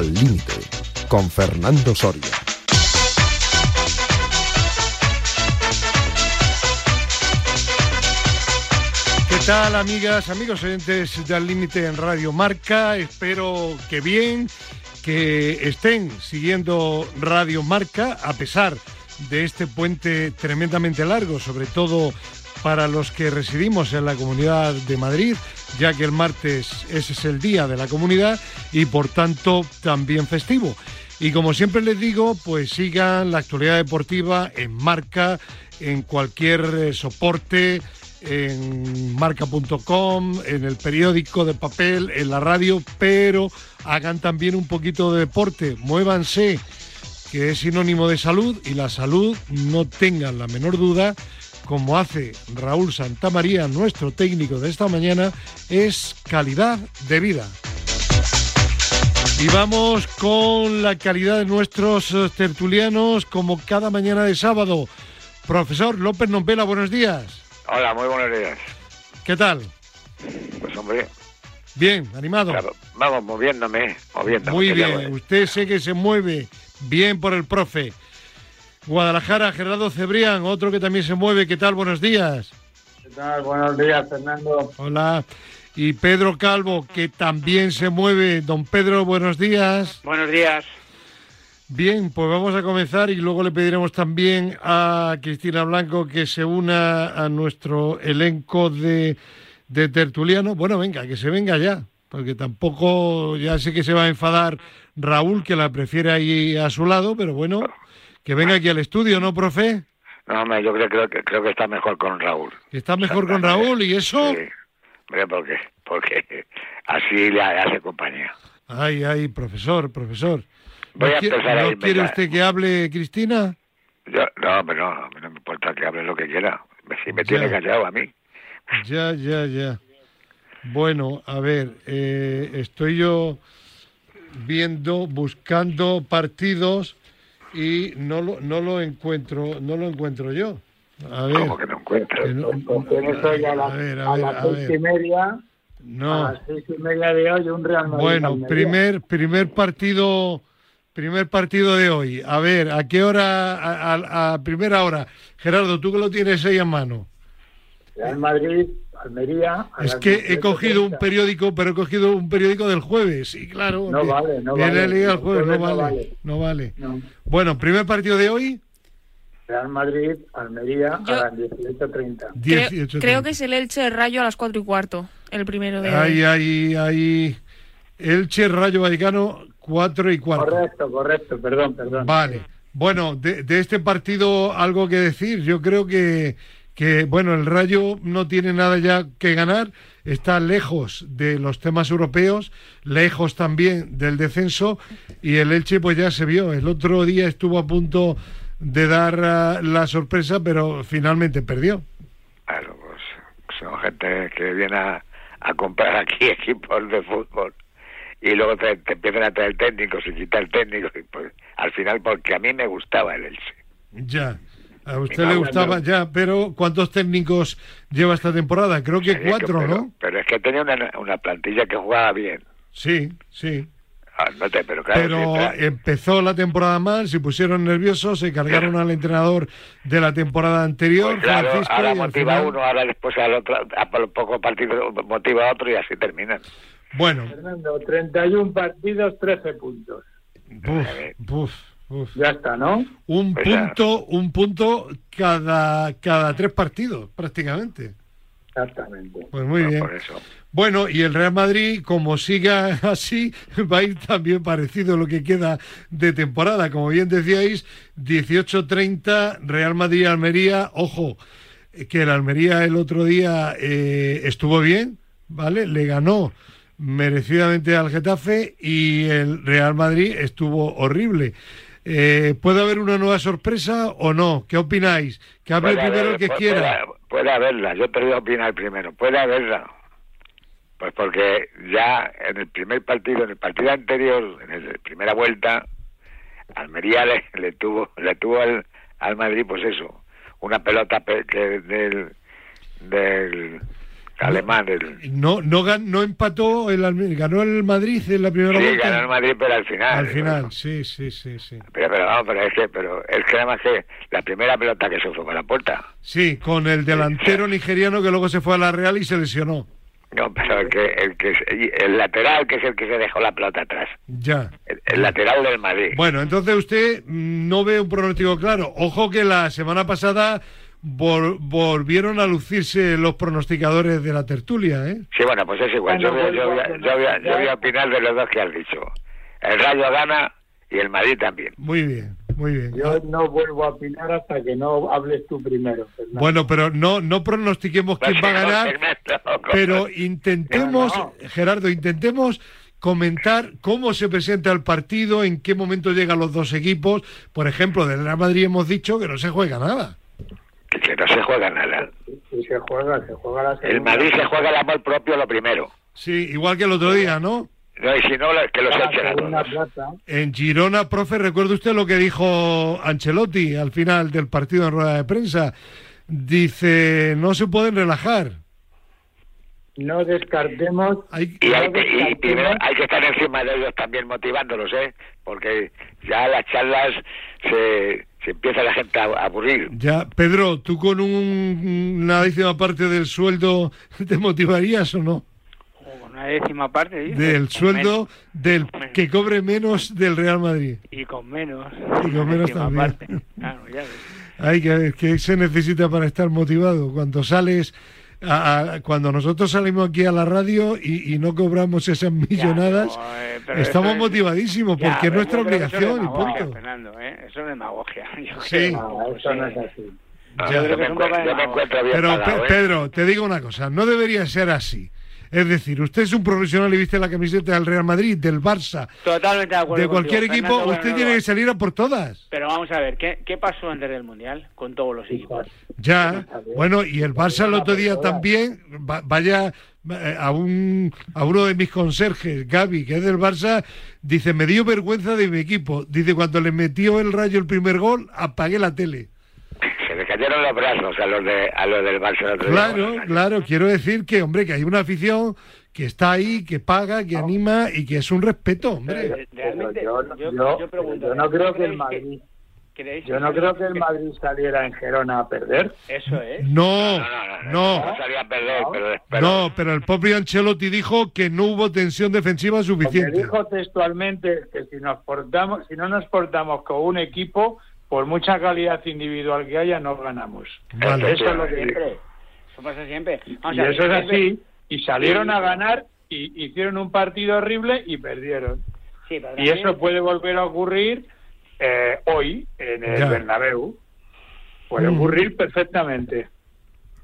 Al Límite, con Fernando Soria. ¿Qué tal, amigas, amigos oyentes de Al Límite en Radio Marca? Espero que bien, que estén siguiendo Radio Marca a pesar de este puente tremendamente largo, sobre todo para los que residimos en la Comunidad de Madrid, ya que el martes ese es el día de la comunidad y por tanto también festivo. Y como siempre les digo, pues sigan la actualidad deportiva en marca, en cualquier eh, soporte, en marca.com, en el periódico de papel, en la radio, pero hagan también un poquito de deporte, muévanse, que es sinónimo de salud y la salud, no tengan la menor duda, como hace Raúl Santamaría, nuestro técnico de esta mañana, es calidad de vida. Y vamos con la calidad de nuestros eh, tertulianos, como cada mañana de sábado. Profesor López Nombela, buenos días. Hola, muy buenos días. ¿Qué tal? Pues hombre, Bien, animado. claro, vamos moviéndome, moviéndome. Muy bien, usted sé que se mueve bien por el profe. Guadalajara, Gerardo Cebrián, otro que también se mueve. ¿Qué tal? Buenos días. ¿Qué tal? Buenos días, Fernando. Hola. Y Pedro Calvo, que también se mueve. Don Pedro, buenos días. Buenos días. Bien, pues vamos a comenzar y luego le pediremos también a Cristina Blanco que se una a nuestro elenco de, de tertuliano. Bueno, venga, que se venga ya, porque tampoco, ya sé que se va a enfadar Raúl, que la prefiere ahí a su lado, pero bueno, que venga aquí al estudio, ¿no, profe? No, hombre, yo creo, creo, que, creo que está mejor con Raúl. Está mejor con Raúl y eso. Sí. Hombre, ¿por qué? Porque así le hace compañía. Ay, ay, profesor, profesor. Voy ¿No, a qui- empezar a ¿no irme quiere ya. usted que hable, Cristina? Yo, no, hombre, no, me importa que hable lo que quiera. Si me tiene Ya. callado a mí. Ya, ya, ya. Bueno, a ver, eh, estoy yo viendo, buscando partidos y no lo, no lo encuentro, no lo encuentro yo. A ver, Como que no encuentro. que no- a, la- a ver, a a ver, las a seis y media, a No. las seis y media de hoy, un Real Madrid. Bueno, primer, primer partido, primer partido de hoy. A ver, ¿a qué hora? A, a- a primera hora. Gerardo, tú que lo tienes ahí en mano. Real Madrid, Almería. a Es que he cogido un 18:30. periódico, pero he cogido un periódico del jueves. Y claro, No vale, no viene vale. el jueves, no vale, vale. no vale. No. Bueno, primer partido de hoy, Real Madrid, Almería, Yo- a las 18.30. Creo, 18. creo que es el Elche Rayo a las 4 y cuarto, el primero de Ahí, hoy. ahí, ahí. Elche, Rayo Vallecano, 4 y cuarto. Correcto, correcto, perdón, perdón. Vale. Bueno, de, de este partido algo que decir. Yo creo que, que, bueno, el Rayo no tiene nada ya que ganar. Está lejos de los temas europeos, lejos también del descenso. Y el Elche, pues ya se vio. El otro día estuvo a punto de dar ah, la sorpresa, pero finalmente perdió. Claro, pues son gente que viene a, a comprar aquí equipos de fútbol y luego te, te empiezan a traer técnicos y quitar técnicos. Y pues, al final, porque a mí me gustaba el Elche. Ya. A usted le gustaba ya, pero ¿cuántos técnicos lleva esta temporada? Creo que Sí, es que- cuatro, pero, ¿no? Pero es que tenía una, una plantilla que jugaba bien. Sí, sí. Ah, no te- pero claro, Pero siempre- empezó la temporada mal, se pusieron nerviosos, se cargaron al entrenador de la temporada anterior, pues claro, Francisco, ahora motiva a final- uno, ahora después al otro, a poco partido motiva a otro y así terminan. Bueno, Fernando, 31 partidos, 13 puntos. buf, buf, Ya está, ¿no? un Pues ya. punto, un punto cada, cada tres partidos, prácticamente. Exactamente. Pues muy Bueno, bien. Por eso. Bueno, y el Real Madrid, como siga así, va a ir también parecido a lo que queda de temporada. Como bien decíais, 18-30, Real Madrid-Almería. Ojo, que el Almería el otro día eh, estuvo bien, ¿vale? Le ganó merecidamente al Getafe y el Real Madrid estuvo horrible. Eh, ¿Puede haber una nueva sorpresa o no? ¿Qué opináis? Que hable Puede primero el que puede- quiera. Puede, puede haberla, yo te voy a opinar primero. Puede haberla. Pues porque ya en el primer partido, en el partido anterior, en la primera vuelta, Almería le, le tuvo le tuvo al, al Madrid, pues eso, una pelota pe- que del, del alemán. El, No, no, gan- no empató, el, ganó el Madrid en la primera sí, vuelta. ganó el Madrid, pero al final. Al final, Bueno, sí, sí, sí, sí. pero, pero vamos, pero es que, pero es que además que la primera pelota que se fue con la puerta. Sí, con el delantero nigeriano que luego se fue a la Real y se lesionó. No, pero el que, el que, el lateral que es el que se dejó la pelota atrás. Ya. El, el lateral del Madrid. Bueno, entonces usted mm, no ve un pronóstico claro. Ojo que la semana pasada vol- volvieron a lucirse los pronosticadores de la tertulia, ¿eh? Sí, bueno, pues es igual. Yo voy, a- yo, voy a, yo voy a- yo voy a opinar de los dos que has dicho. El Rayo gana y el Madrid también. Muy bien, muy bien. Yo no vuelvo a opinar hasta que no hables tú primero. Fernando. Bueno, pero no, no pronostiquemos quién va a ganar, pero intentemos, No, Gerardo, intentemos comentar cómo se presenta el partido, en qué momento llegan los dos equipos. Por ejemplo, del Real Madrid hemos dicho que no se juega nada. Que, no se juega nada. Si se juega, se juega la El. Madrid se juega el amor propio lo primero. Sí, igual que el otro día, ¿no? No, y si no, que los echen a todos. En Girona, profe, ¿recuerda usted lo que dijo Ancelotti al final del partido en rueda de prensa? Dice, no se pueden relajar. No descartemos. Hay, Y, hay, No que- y descartemos- primero hay que estar encima de ellos también motivándolos, ¿eh? Porque ya las charlas se, se empieza la gente a aburrir. Ya, Pedro, ¿tú con un- una décima parte del sueldo te motivarías o no? O con una décima parte, dices, Del con sueldo del menos. que cobre menos del Real Madrid. Y con menos. Y con menos también. parte. Claro, ya ves. Hay que, que se necesita para estar motivado. Cuando sales, a- a- cuando nosotros salimos aquí a la radio y, y no cobramos esas millonadas, Ya, pero, eh, pero estamos es- motivadísimos Ya, porque es nuestra obligación y punto. Fernando, ¿eh? Eso es demagogia. Yo Sí. No, eso no es así. Ya. yo, Creo que es un poco Pero ¿eh? Pedro, te digo una cosa, no debería ser así. Es decir, usted es un profesional y viste la camiseta del Real Madrid, del Barça, Totalmente de acuerdo de cualquier contigo, equipo, Fernando, usted tiene que salir a por todas. Pero vamos a ver, ¿qué, ¿qué pasó antes del Mundial con todos los equipos? Ya, bueno, y el Barça el otro día también, va- vaya eh, a un a uno de mis conserjes, Gaby, que es del Barça, dice, me dio vergüenza de mi equipo. Dice, cuando le metió el rayo el primer gol, apagué la tele. Le cayeron los brazos a los, de, a los del Barça otro día. Claro, Bueno, claro, quiero decir que, hombre, que hay una afición que está ahí, que paga, que anima y que es un respeto, hombre. Re- Realmente, yo, yo, yo- yo pregunto, yo no creo que el ¿creéis Madrid, yo no creo que el Madrid saliera en Gerona a perder. Eso es. No, No, no, no, no, no salía a perder, pero, no, pero el propio Ancelotti dijo que no hubo tensión defensiva Porque suficiente. dijo textualmente que si nos portamos, si no nos portamos con un equipo, por mucha calidad individual que haya, no ganamos. Vale. Eso es lo que dijo. Siempre. Eso pasa siempre. Vamos Y a ver, eso es así. Y salieron a ganar y hicieron un partido horrible y perdieron. Sí, Y también- eso puede volver a ocurrir eh, hoy en el Ya. Bernabéu. Puede Mm. ocurrir perfectamente.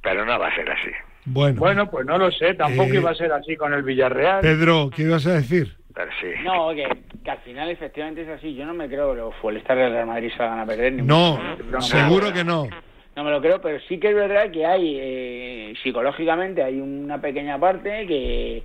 pero no va a ser así. Bueno, Bueno, pues no lo sé. Tampoco Eh, iba a ser así con el Villarreal. Pedro, ¿qué ibas a decir? Pero sí. No, que, que al final efectivamente es así. Yo no me creo que los futbolistas del Real Madrid salgan a perder. Ni No, mucho seguro que no. No me lo creo, pero sí que es verdad que hay, eh, psicológicamente, hay una pequeña parte que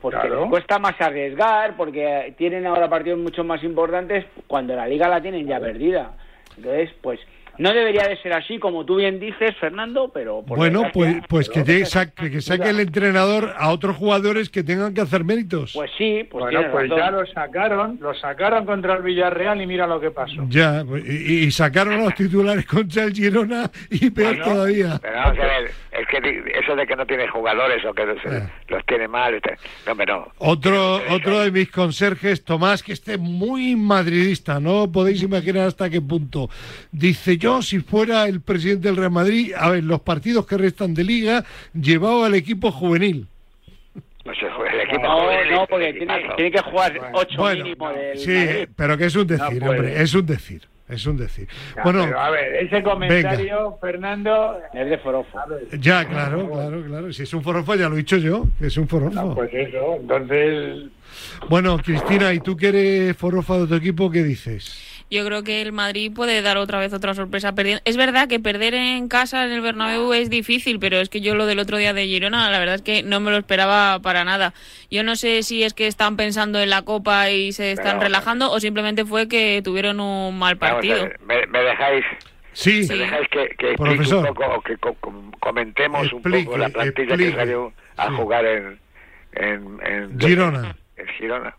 pues que Claro. les cuesta más arriesgar porque tienen ahora partidos mucho más importantes cuando la liga la tienen ya perdida. Entonces, pues no debería de ser así, como tú bien dices, Fernando, pero... por Bueno, pues, pues que, llegue- saque, que saque el entrenador a otros jugadores que tengan que hacer méritos. Pues sí, pues bueno, pues razón. ya lo sacaron, lo sacaron contra el Villarreal y mira lo que pasó. Ya, pues, y, y sacaron los titulares contra el Girona y peor Bueno, todavía. Pero vamos a ver, es que eso de que no tiene jugadores o que los, Eh. los tiene mal, no, hombre, no. Otro, otro de mis conserjes, Tomás, que esté muy madridista, no podéis imaginar hasta qué punto. Dice yo, si fuera el presidente del Real Madrid, a ver, los partidos que restan de liga, llevaba al equipo juvenil. No se juega el equipo. No, juvenil, no, el porque tiene, que jugar ocho Bueno, mínimo del sí, Madrid. pero que es un decir, No hombre, es un decir, es un decir. Ya, Bueno, pero a ver, ese comentario, Fernando, Es de forofo. ya, claro, claro, claro. Si es un forofo, ya lo he dicho yo, que es un forofo. no, pues eso, entonces Bueno, Cristina, ¿y tú que eres forofo de tu equipo, qué dices? Yo creo que el Madrid puede dar otra vez otra sorpresa perdiendo. Es verdad que perder en casa en el Bernabéu es difícil, pero es que yo lo del otro día de Girona, la verdad es que no me lo esperaba para nada. Yo no sé si es que están pensando en la Copa y se están Pero- relajando o simplemente fue que tuvieron un mal partido. ¿me, me dejáis? Sí, ¿Me dejáis que, que explique Profesor. un poco o que co- com- comentemos un poco la plantilla explique. que salió a Sí. jugar en, en, en Girona. En Girona.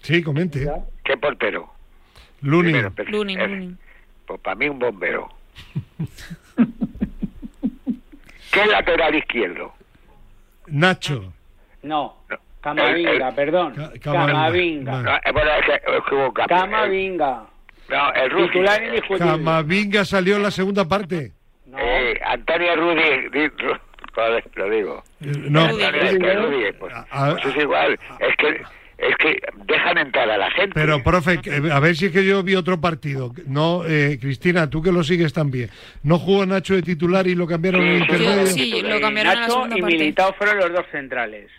Sí, comente. ¿Qué portero? Lunin. Primero, Lunin, Lunin. Pues para mí un bombero. ¿Qué lateral izquierdo? Nacho. No, No. Camavinga, El- el- perdón. Ca- Camavinga. Camavinga. No, bueno. Camavinga. El Rudy. Titular indiscutible. Camavinga salió en la segunda parte. No. eh, Antonio Rudy. Joder, lo digo. Eh, No, Rudy. Antonio es que Rudy, pues, A- pues es igual. Es que, es que dejan entrar a la gente. pero profe, que- a ver si es que yo vi otro partido. No, eh, Cristina, tú que lo sigues también. ¿No jugó Nacho de titular y lo cambiaron en el Sí, sí, intermedio? Sí, lo Eh, cambiaron en la Nacho y parte. Militao fueron los dos centrales.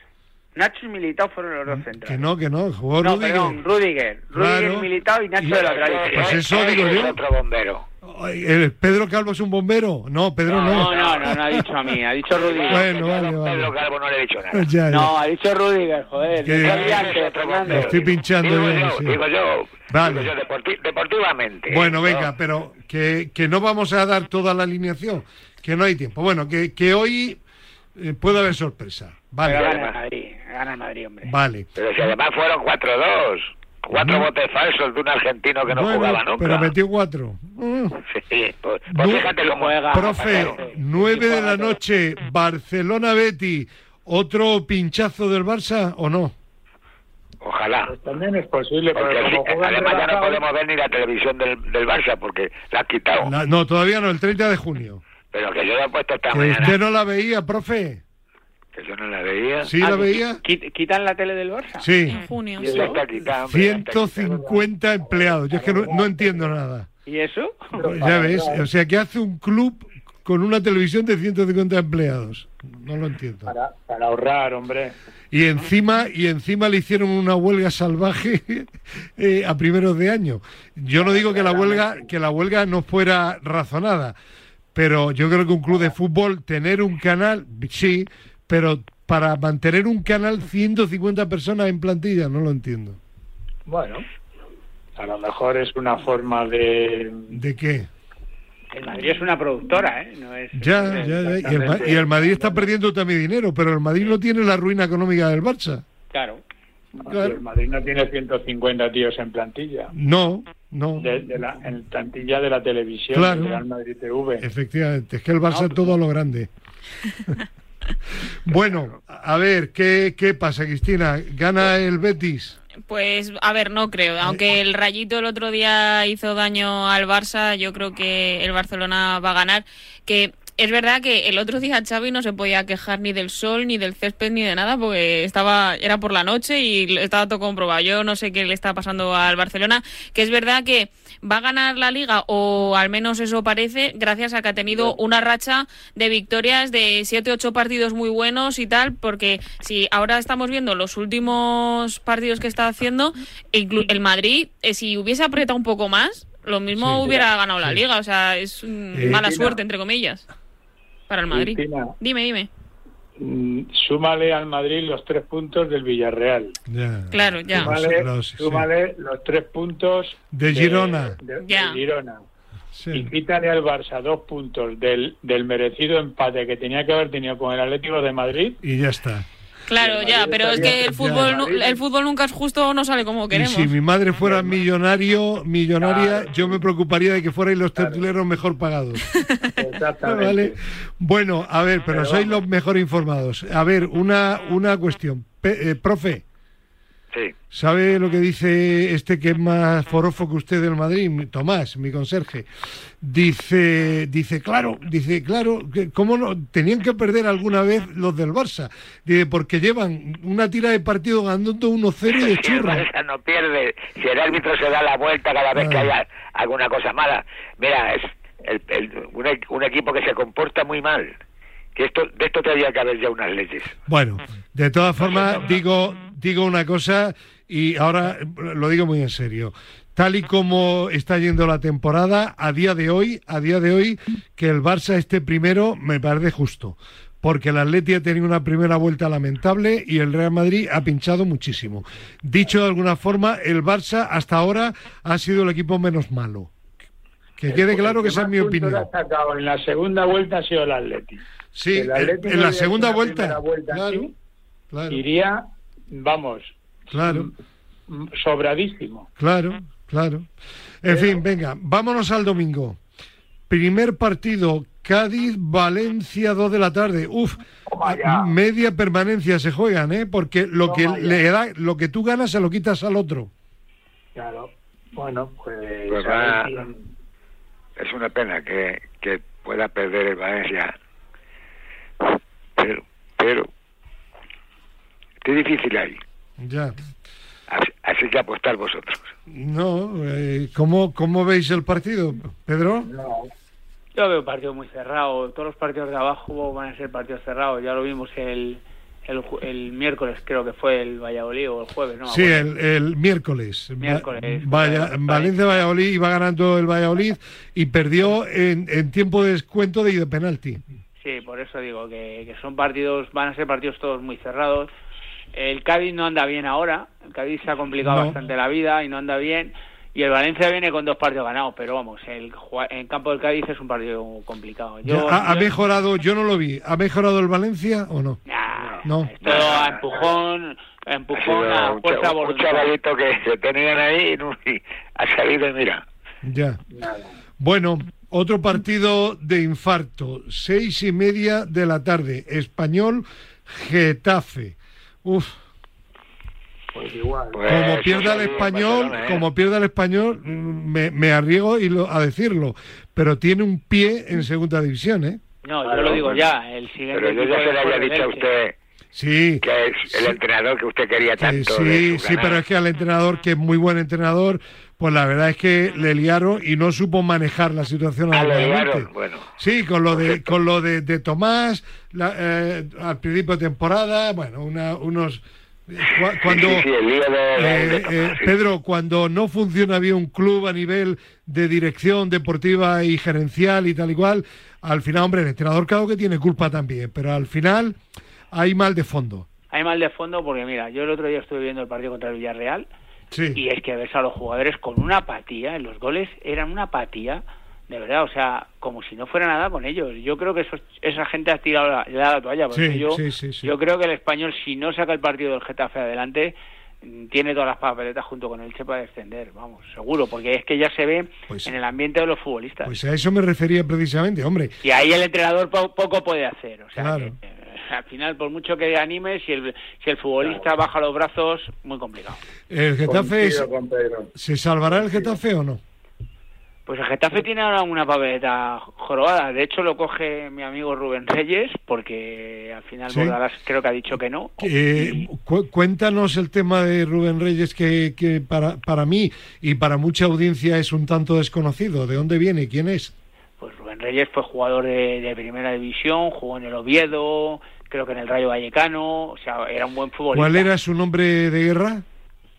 Nacho y Militao fueron los dos Que centrales. no, que no, jugó No, Rudiger. perdón, Rudiger. Rudiger, Claro. Militao y Nacho Y- de lateral Eh, izquierdo. Pues eso eh, digo yo. otro bombero. Ay, ¿el ¿Pedro Calvo es un bombero? No, Pedro no. No, no, no, no ha dicho a mí, ha dicho Rudiger. Bueno, vale, Pedro vale. Calvo no le he dicho nada. Ya, ya. No, ha dicho Rudiger, joder. Que-. Estoy pinchando Digo yo, yo, sí. digo yo, Vale. digo yo, deporti- deportivamente. Bueno, ¿no? venga, pero que, que no vamos a dar toda la alineación, que no hay tiempo. Bueno, que, que hoy eh, puede haber sorpresa. Vale, Pero gana el Madrid, gana el Madrid, hombre. vale. Pero si además fueron 4-2. Cuatro Ujú. botes falsos de un argentino que no Bueno, jugaba nunca. pero metió cuatro. Mm. Sí, pues, pues No- fíjate cómo Juega. Profe, nueve de la noche, Barcelona-Betty, ¿otro pinchazo del Barça o no? Ojalá. Pues también es posible, Porque porque así- como juegan además ya no podemos ver ni la televisión del, del Barça porque la has quitado. La- no, todavía no, el 30 de junio. Pero que yo la he puesto esta Que mañana. usted no la veía, profe. Que yo no la veía. ¿Sí Ah, la que veía? qui- ¿Quitan la tele del Barça? Sí. En junio. Y sí. esa está quitada. hombre, ya está quitada. 150 empleados. Yo es que no, no entiendo nada. ¿Y eso? Ya ves, o sea, que hace un club con una televisión de 150 empleados. No lo entiendo. para, para ahorrar, hombre. Y encima, y encima le hicieron una huelga salvaje eh, a primeros de año. Yo no digo que la huelga, que la huelga no fuera razonada, pero yo creo que un club de fútbol, tener un canal, sí, pero para mantener un canal 150 personas en plantilla, no lo entiendo. Bueno, a lo mejor es una forma de... ¿De qué? El Madrid es una productora, ¿eh? No es... Ya, ya, ya. Y el, Ma- y el Madrid está perdiendo también dinero, pero el Madrid no tiene la ruina económica del Barça. Claro. Claro. El Madrid no tiene 150 tíos en plantilla. No, no. De, de la, en plantilla de la televisión Claro. del Real Madrid TV. Efectivamente, es que el Barça todo a lo grande. bueno, a ver, ¿qué, ¿qué pasa, Cristina? ¿Gana el Betis? Pues, a ver, no creo. Aunque el Rayito el otro día hizo daño al Barça, yo creo que el Barcelona va a ganar. Que es verdad que el otro día Xavi no se podía quejar ni del sol, ni del césped, ni de nada, porque estaba era por la noche y estaba todo comprobado. Yo no sé qué le está pasando al Barcelona, que es verdad que va a ganar la liga, o al menos eso parece, gracias a que ha tenido una racha de victorias de 7, 8 partidos muy buenos y tal, porque si ahora estamos viendo los últimos partidos que está haciendo, el Madrid, eh, si hubiese apretado un poco más, lo mismo Sí, hubiera ganado la liga, o sea, es mm, Eh, mala suerte, entre comillas, para el Madrid. Cristina, Dime, dime. mm, súmale al Madrid los tres puntos del Villarreal. Ya. Claro, ya. Súmale, Los- sí. súmale los tres puntos De Girona. de- de Ya. Girona. Sí. Y quítale al Barça dos puntos del, del merecido empate que tenía que haber tenido con el Atlético de Madrid. Y ya está. Claro, ya, pero es que el fútbol, el fútbol nunca es justo, no sale como Y queremos. si mi madre fuera millonario, millonaria, Claro. yo me preocuparía de que fuerais los tertuleros mejor pagados. Exactamente. Vale. Bueno, a ver, pero Pero sois los mejor informados. A ver, una, una cuestión. Pe- eh, profe, Sí. ¿sabe lo que dice este que es más forofo que usted del Madrid? Tomás, mi conserje. Dice, dice, claro, dice, claro, que ¿cómo no? Tenían que perder alguna vez los del Barça. Dice, porque llevan una tira de partido ganando 1-0 y de el. Barça no pierde, si el árbitro se da la vuelta cada vez que Ah. haya alguna cosa mala. Mira, es el- el- un, e- un equipo que se comporta muy mal. Que esto, de esto tendría que haber ya unas leyes. Bueno, de todas formas, digo, digo una cosa y ahora lo digo muy en serio. Tal y como está yendo la temporada, a día de hoy, a día de hoy, que el Barça esté primero me parece justo. Porque el Atleti ha tenido una primera vuelta lamentable y el Real Madrid ha pinchado muchísimo. Dicho de alguna forma, el Barça hasta ahora ha sido el equipo menos malo. Que quede claro que esa es mi opinión. en la segunda vuelta ha sido el Atleti. Sí, El en, Atleti en no la había segunda vuelta. vuelta Claro, así, claro, Iría, vamos, claro, sobradísimo. claro, claro. En fin, venga, vámonos al domingo. Primer partido, Cádiz-Valencia, 2 de la tarde. Uf, media permanencia se juegan, ¿eh? Porque lo que le da, lo que tú ganas se lo quitas al otro. Claro. Bueno, pues. Pues va- Es una pena que, que pueda perder el Valencia. Pero, pero, qué difícil hay. Ya. Así, así que apostar vosotros. No, eh, ¿cómo, ¿cómo veis el partido, Pedro? No. Yo veo un partido muy cerrado. Todos los partidos de abajo van a ser partidos cerrados. Ya lo vimos el, el, el miércoles, creo que fue el Valladolid o el jueves, ¿no? Sí, el, el miércoles. Miércoles, Vaya-. Valencia-Valladolid iba ganando el Valladolid y perdió en, en tiempo de descuento de, de penalti. Sí, por eso digo que, que son partidos, van a ser partidos todos muy cerrados. El Cádiz no anda bien ahora. El Cádiz se ha complicado No. bastante la vida y no anda bien. Y el Valencia viene con dos partidos ganados, pero vamos, el campo del Cádiz es un partido complicado. Yo, Ya, ¿Ha, mejorado? Yo no lo vi. ¿Ha mejorado el Valencia o no? Nah, No. Esto a empujón, a empujón a un, fuerza un voluntad. chavalito que se tenían ahí y, no- y ha salido y mira. Ya. Nada. Bueno, otro partido de infarto. Seis y media de la tarde. Español, Getafe. Uf, Pues igual. Pues como pierda el español, Barcelona, ¿eh? como pierda el español, me, me arriesgo y lo- a decirlo. Pero tiene un pie en segunda división, ¿eh? No, yo Claro, lo digo bueno. ya. El siguiente Pero yo ya se le había dicho a usted Sí. que es el Sí. entrenador que usted quería Que tanto. sí, de sí, pero es que al entrenador, que es muy buen entrenador, pues la verdad es que le liaron y no supo manejar la situación Ah, le liaron, bueno. Sí, con lo de con lo de, de Tomás la- eh, al principio de temporada, bueno, una- unos eh, cua- cuando Sí, sí, de, eh, eh. Pedro, cuando no funciona bien un club a nivel de dirección deportiva y gerencial y tal y cual, al final, hombre, el entrenador claro que tiene culpa también, pero al final hay mal de fondo. Hay mal de fondo porque, mira, yo el otro día estuve viendo el partido contra el Villarreal Sí. y es que ves a los jugadores con una apatía, en los goles eran una apatía, de verdad, o sea, como si no fuera nada con ellos. Yo creo que esos- esa gente ha tirado la, toalla, porque Sí, yo, sí, creo que el español, si no saca el partido del Getafe adelante, tiene todas las papeletas junto con el Che para descender, vamos, seguro, porque es que ya se ve Pues- en el ambiente de los futbolistas. Pues a eso me refería precisamente, hombre. y ahí el entrenador po- poco puede hacer, o sea, Claro. que, eh, al final, por mucho que anime, si el, si el futbolista baja los brazos, muy complicado. ¿El Getafe es- se salvará el Getafe o no? Pues el Getafe tiene ahora una papeleta jorobada. De hecho, lo coge mi amigo Rubén Reyes, porque al final Sí. Bordalás creo que ha dicho que no. Eh, cu- cuéntanos el tema de Rubén Reyes que, que para, para mí y para mucha audiencia es un tanto desconocido. ¿De dónde viene? ¿Quién es? Pues Rubén Reyes fue jugador de, de primera división, jugó en el Oviedo, creo que en el Rayo Vallecano, o sea, era un buen futbolista. ¿Cuál era su nombre de guerra?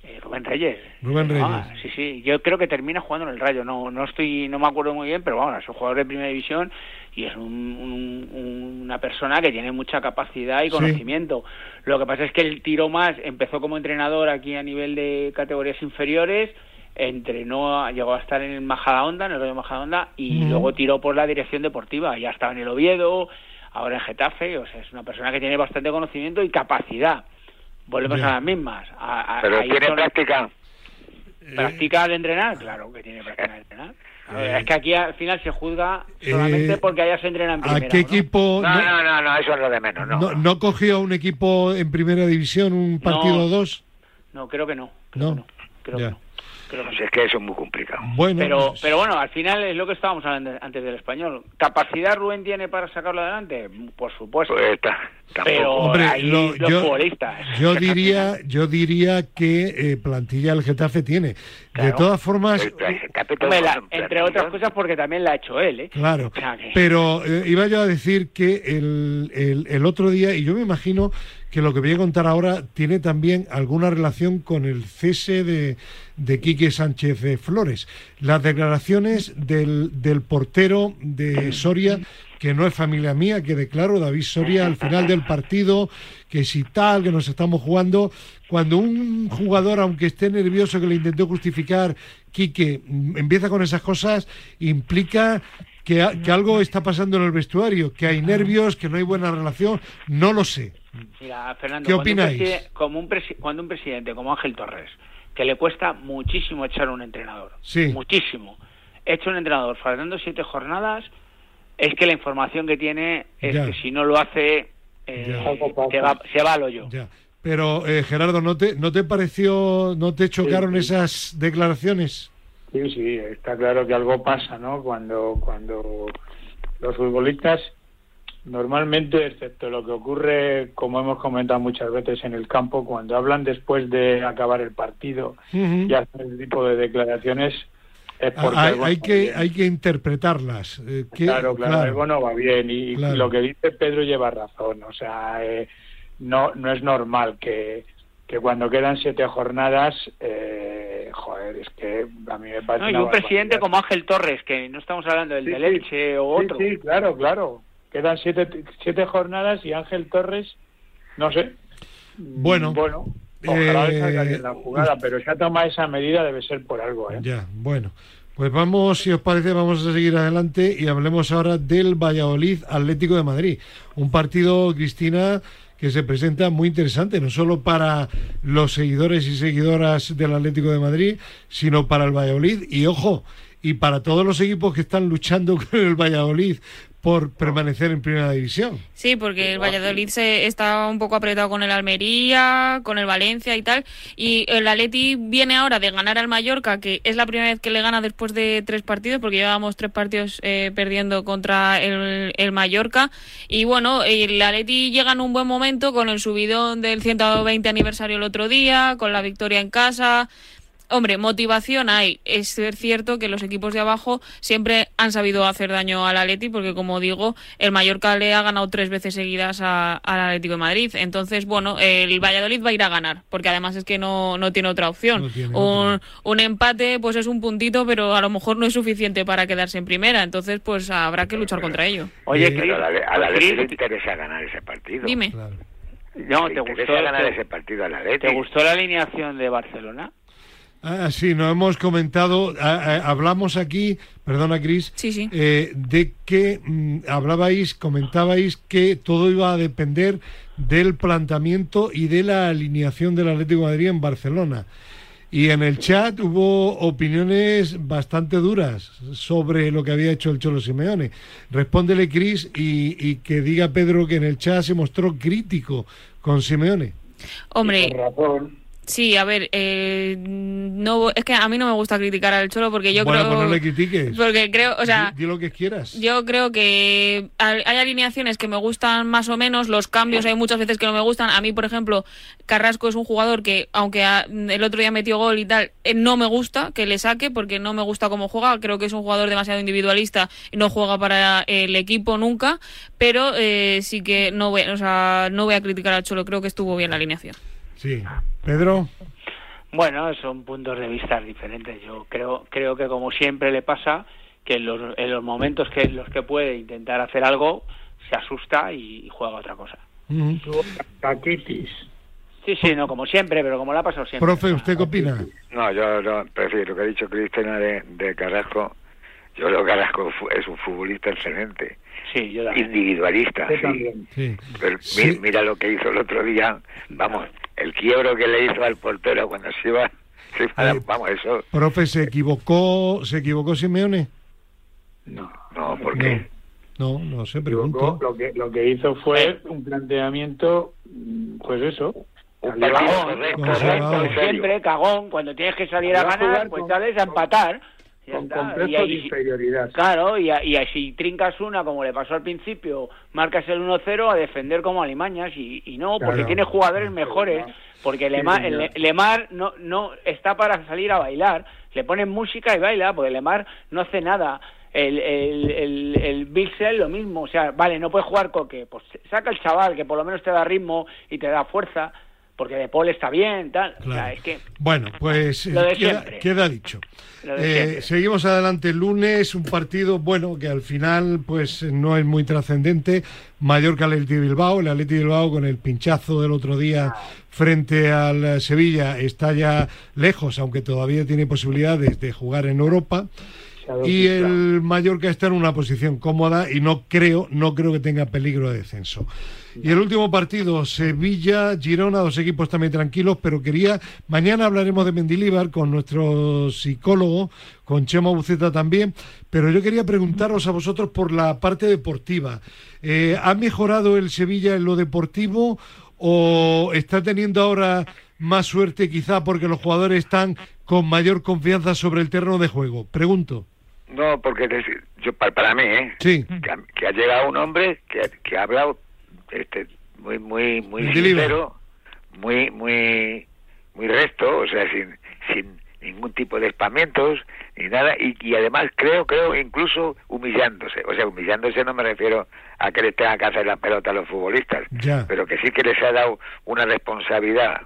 Eh, Rubén Reyes. Rubén Ah, Reyes. sí, sí. Yo creo que termina jugando en el Rayo. No, no estoy, no me acuerdo muy bien, pero bueno, es un jugador de primera división y es un- un- un- una persona que tiene mucha capacidad y Sí. conocimiento. Lo que pasa es que él tiró más, empezó como entrenador aquí a nivel de categorías inferiores, entrenó, llegó a estar en el Majadahonda, en el Rayo Majadahonda, y luego tiró por la dirección deportiva. Ya estaba en el Oviedo, ahora en Getafe, o sea, es una persona que tiene bastante conocimiento y capacidad. Volvemos a las mismas. A- a- Pero ahí tiene práctica. ¿Práctica de entrenar? Claro que tiene práctica de entrenar. A ver, es que aquí al final se juzga solamente Eh, porque allá se entrena en ¿A primera. qué ¿no? equipo No, no, no, no, no, eso es lo de menos, no. no- no cogió a un equipo en primera división un partido No. o dos? No, creo que no. Creo No. que no. Creo Ya. que no. No. Si es que eso es muy complicado. Bueno, Pero, pues- pero bueno, al final es lo que estábamos hablando antes del español. ¿Capacidad Rubén tiene para sacarlo adelante? Por supuesto. Pues está. Pero Hombre, ahí lo- los yo, futbolistas. yo diría, yo diría que eh, plantilla el Getafe tiene. De todas formas, El- el la- entre otras cosas porque también la ha hecho él, ¿eh? Claro, pero eh, iba yo a decir que el, el- el otro día, y yo me imagino que lo que voy a contar ahora tiene también alguna relación con el cese de, de Quique Sánchez de Flores. Las declaraciones del, del portero de Soria que no es familia mía, quede claro, David Soria al final del partido, que si tal, que nos estamos jugando. Cuando un jugador, aunque esté nervioso, que le intentó justificar, Quique, mm, empieza con esas cosas, implica que, que algo está pasando en el vestuario, que hay nervios, que no hay buena relación, no lo sé. Mira, Fernando, ¿Qué un opináis? como un cuando un presidente como Ángel Torres, que le cuesta muchísimo echar a un entrenador, Sí. muchísimo, echa un entrenador faltando siete jornadas, es que la información que tiene es Ya. que si no lo hace, eh, se, va, se va al hoyo. Ya. Pero, eh, Gerardo, ¿no te, ¿no te pareció, no te chocaron sí. esas declaraciones? Sí, sí, está claro que algo pasa, ¿no? Cuando, cuando los futbolistas, normalmente, excepto lo que ocurre, como hemos comentado muchas veces en el campo, cuando hablan después de acabar el partido y hacen ese tipo de declaraciones, es Ah, porque hay, que, hay que interpretarlas. eh, que- Claro, claro, algo no va bien. Y Claro. lo que dice Pedro lleva razón. O sea, eh, no, no es normal que, que cuando quedan siete jornadas, eh, joder, es que a mí me parece. No, y un presidente como Ángel Torres, que no estamos hablando del Sí, del sí. Elche o Sí, otro. Sí, claro, claro. Quedan siete, siete jornadas y Ángel Torres, no sé. Bueno, Bueno, ojalá eh, salga bien la jugada, pero si ha tomado esa medida debe ser por algo, ¿eh? Ya, bueno. Pues vamos, si os parece, vamos a seguir adelante y hablemos ahora del Valladolid Atlético de Madrid. Un partido, Cristina, que se presenta muy interesante, no solo para los seguidores y seguidoras del Atlético de Madrid, sino para el Valladolid y, ojo, y para todos los equipos que están luchando con el Valladolid por permanecer en primera división. Sí, porque el Valladolid se está un poco apretado con el Almería, con el Valencia y tal. Y el Atleti viene ahora de ganar al Mallorca, que es la primera vez que le gana después de tres partidos, porque llevábamos tres partidos eh, perdiendo contra el, el Mallorca. Y bueno, el Atleti llega en un buen momento con el subidón del 120 aniversario el otro día, con la victoria en casa. Hombre, motivación hay. Es cierto que los equipos de abajo siempre han sabido hacer daño al Atleti, porque como digo, el Mallorca le ha ganado tres veces seguidas a- al Atlético de Madrid. Entonces, bueno, el Valladolid va a ir a ganar, porque además es que no, no tiene otra opción. No tiene un, otra. un empate, pues es un puntito, pero a lo mejor no es suficiente para quedarse en primera. Entonces, pues habrá que luchar contra ello. Oye, Eh, Pero a la, a la le interesa ganar ese partido. Dime. Claro. no, ¿te gustó, ganar te- ese partido a la Leti. ¿te gustó la alineación de Barcelona? Ah, sí, nos hemos comentado, ah, ah, hablamos aquí, perdona Cris, Sí, sí. eh, de que mm, hablabais, comentabais que todo iba a depender del planteamiento y de la alineación del Atlético de Madrid en Barcelona. Y en el chat hubo opiniones bastante duras sobre lo que había hecho el Cholo Simeone. Respóndele, Cris, y, y que diga Pedro que en el chat se mostró crítico con Simeone. Hombre, razón. Sí, a ver, eh, no, es que a mí no me gusta criticar al Cholo porque yo bueno, creo... pues no le critiques. Porque creo, o sea, Di, di lo que quieras. yo creo que hay alineaciones que me gustan más o menos, los cambios hay muchas veces que no me gustan. A mí, por ejemplo, Carrasco es un jugador que, aunque el otro día metió gol y tal, eh, no me gusta que le saque porque no me gusta cómo juega. Creo que es un jugador demasiado individualista y no juega para el equipo nunca. Pero eh, sí que no voy, o sea, no voy a criticar al Cholo, creo que estuvo bien la alineación. Sí. Pedro. Bueno, son puntos de vista diferentes. Yo creo, creo que como siempre le pasa, que en los, en los momentos que en los que puede intentar hacer algo, se asusta y, y juega otra cosa. Ujú. Caquitis. Sí, sí, no como siempre, pero como le ha pasado siempre. Profe, ¿usted qué opina? No, yo no, prefiero lo que ha dicho Cristina de, de Carrasco. Yo creo que Carrasco es un futbolista excelente, Sí, yo también. individualista. Sí. también. Sí. Pero mi- Sí. mira lo que hizo el otro día. Vamos, el quiebro que le hizo al portero cuando se iba. se iba Eh, vamos, eso. Profe, ¿se equivocó, ¿se equivocó Simeone? No. No, porque. No, no sé, equivocó. pregunto. Lo que, lo que hizo fue un planteamiento, mm, pues eso. Cagón, correcto, siempre, cagón, cuando tienes que salir a ganar, pues sales a empatar. Con complejo de inferioridad. Claro, y, a- y a- si trincas una, como le pasó al principio, marcas el 1-0 a defender como alimañas y, y no, porque Claro. tiene jugadores mejores, porque Lemar, el- Lemar no, no está para salir a bailar, le ponen música y baila, porque Lemar no hace nada. El, el, el, el Bilsel lo mismo, o sea, vale, no puedes jugar coque, pues saca el chaval que por lo menos te da ritmo y te da fuerza, porque De Paul está bien, tal. O sea, es que Bueno, pues Lo de eh, queda, dicho. Lo de Eh, seguimos adelante el lunes, un partido, bueno, que al final pues no es muy trascendente. Mallorca Atleti Bilbao, el Atleti Bilbao con el pinchazo del otro día frente al eh, Sevilla está ya lejos, aunque todavía tiene posibilidades de jugar en Europa. Y el Mallorca está en una posición cómoda y no creo, no creo que tenga peligro de descenso. Y el último partido, Sevilla, Girona, dos equipos también tranquilos, pero quería, mañana hablaremos de Mendilíbar con nuestro psicólogo, con Chema Buceta también, pero yo quería preguntaros a vosotros por la parte deportiva. Eh, ¿Ha mejorado el Sevilla en lo deportivo o está teniendo ahora más suerte quizá porque los jugadores están con mayor confianza sobre el terreno de juego? Pregunto. No, porque yo para, mí, ¿eh? Sí. Que, ha- que ha llegado un hombre que, que ha hablado este, muy muy muy sincero, muy muy muy resto, o sea, sin sin ningún tipo de espamientos ni nada y, y además creo creo incluso humillándose, o sea, humillándose no me refiero a que les tenga que hacer la pelota a los futbolistas, Ya. pero que sí que les ha dado una responsabilidad.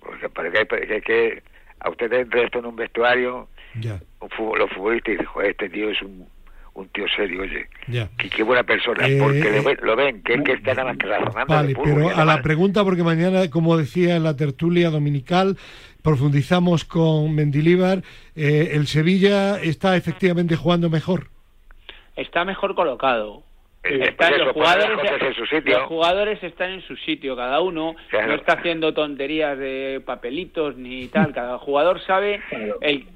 Porque parece que, a ustedes entra esto en un vestuario Ya, un los futbolistas dicen, este tío es un, un tío serio, oye, ya. que qué buena persona, Eh, porque eh, lo, ven, lo ven, que es que está nada más que razonando Vale, pero a la pregunta, porque mañana, como decía en la tertulia dominical, profundizamos con Mendilíbar, eh, el Sevilla está efectivamente jugando mejor. está mejor colocado. Eh, eh, Están- pues eso, los, las jugadores, en su sitio. los jugadores están en su sitio, cada uno Claro. no está haciendo tonterías de papelitos ni tal, cada jugador sabe el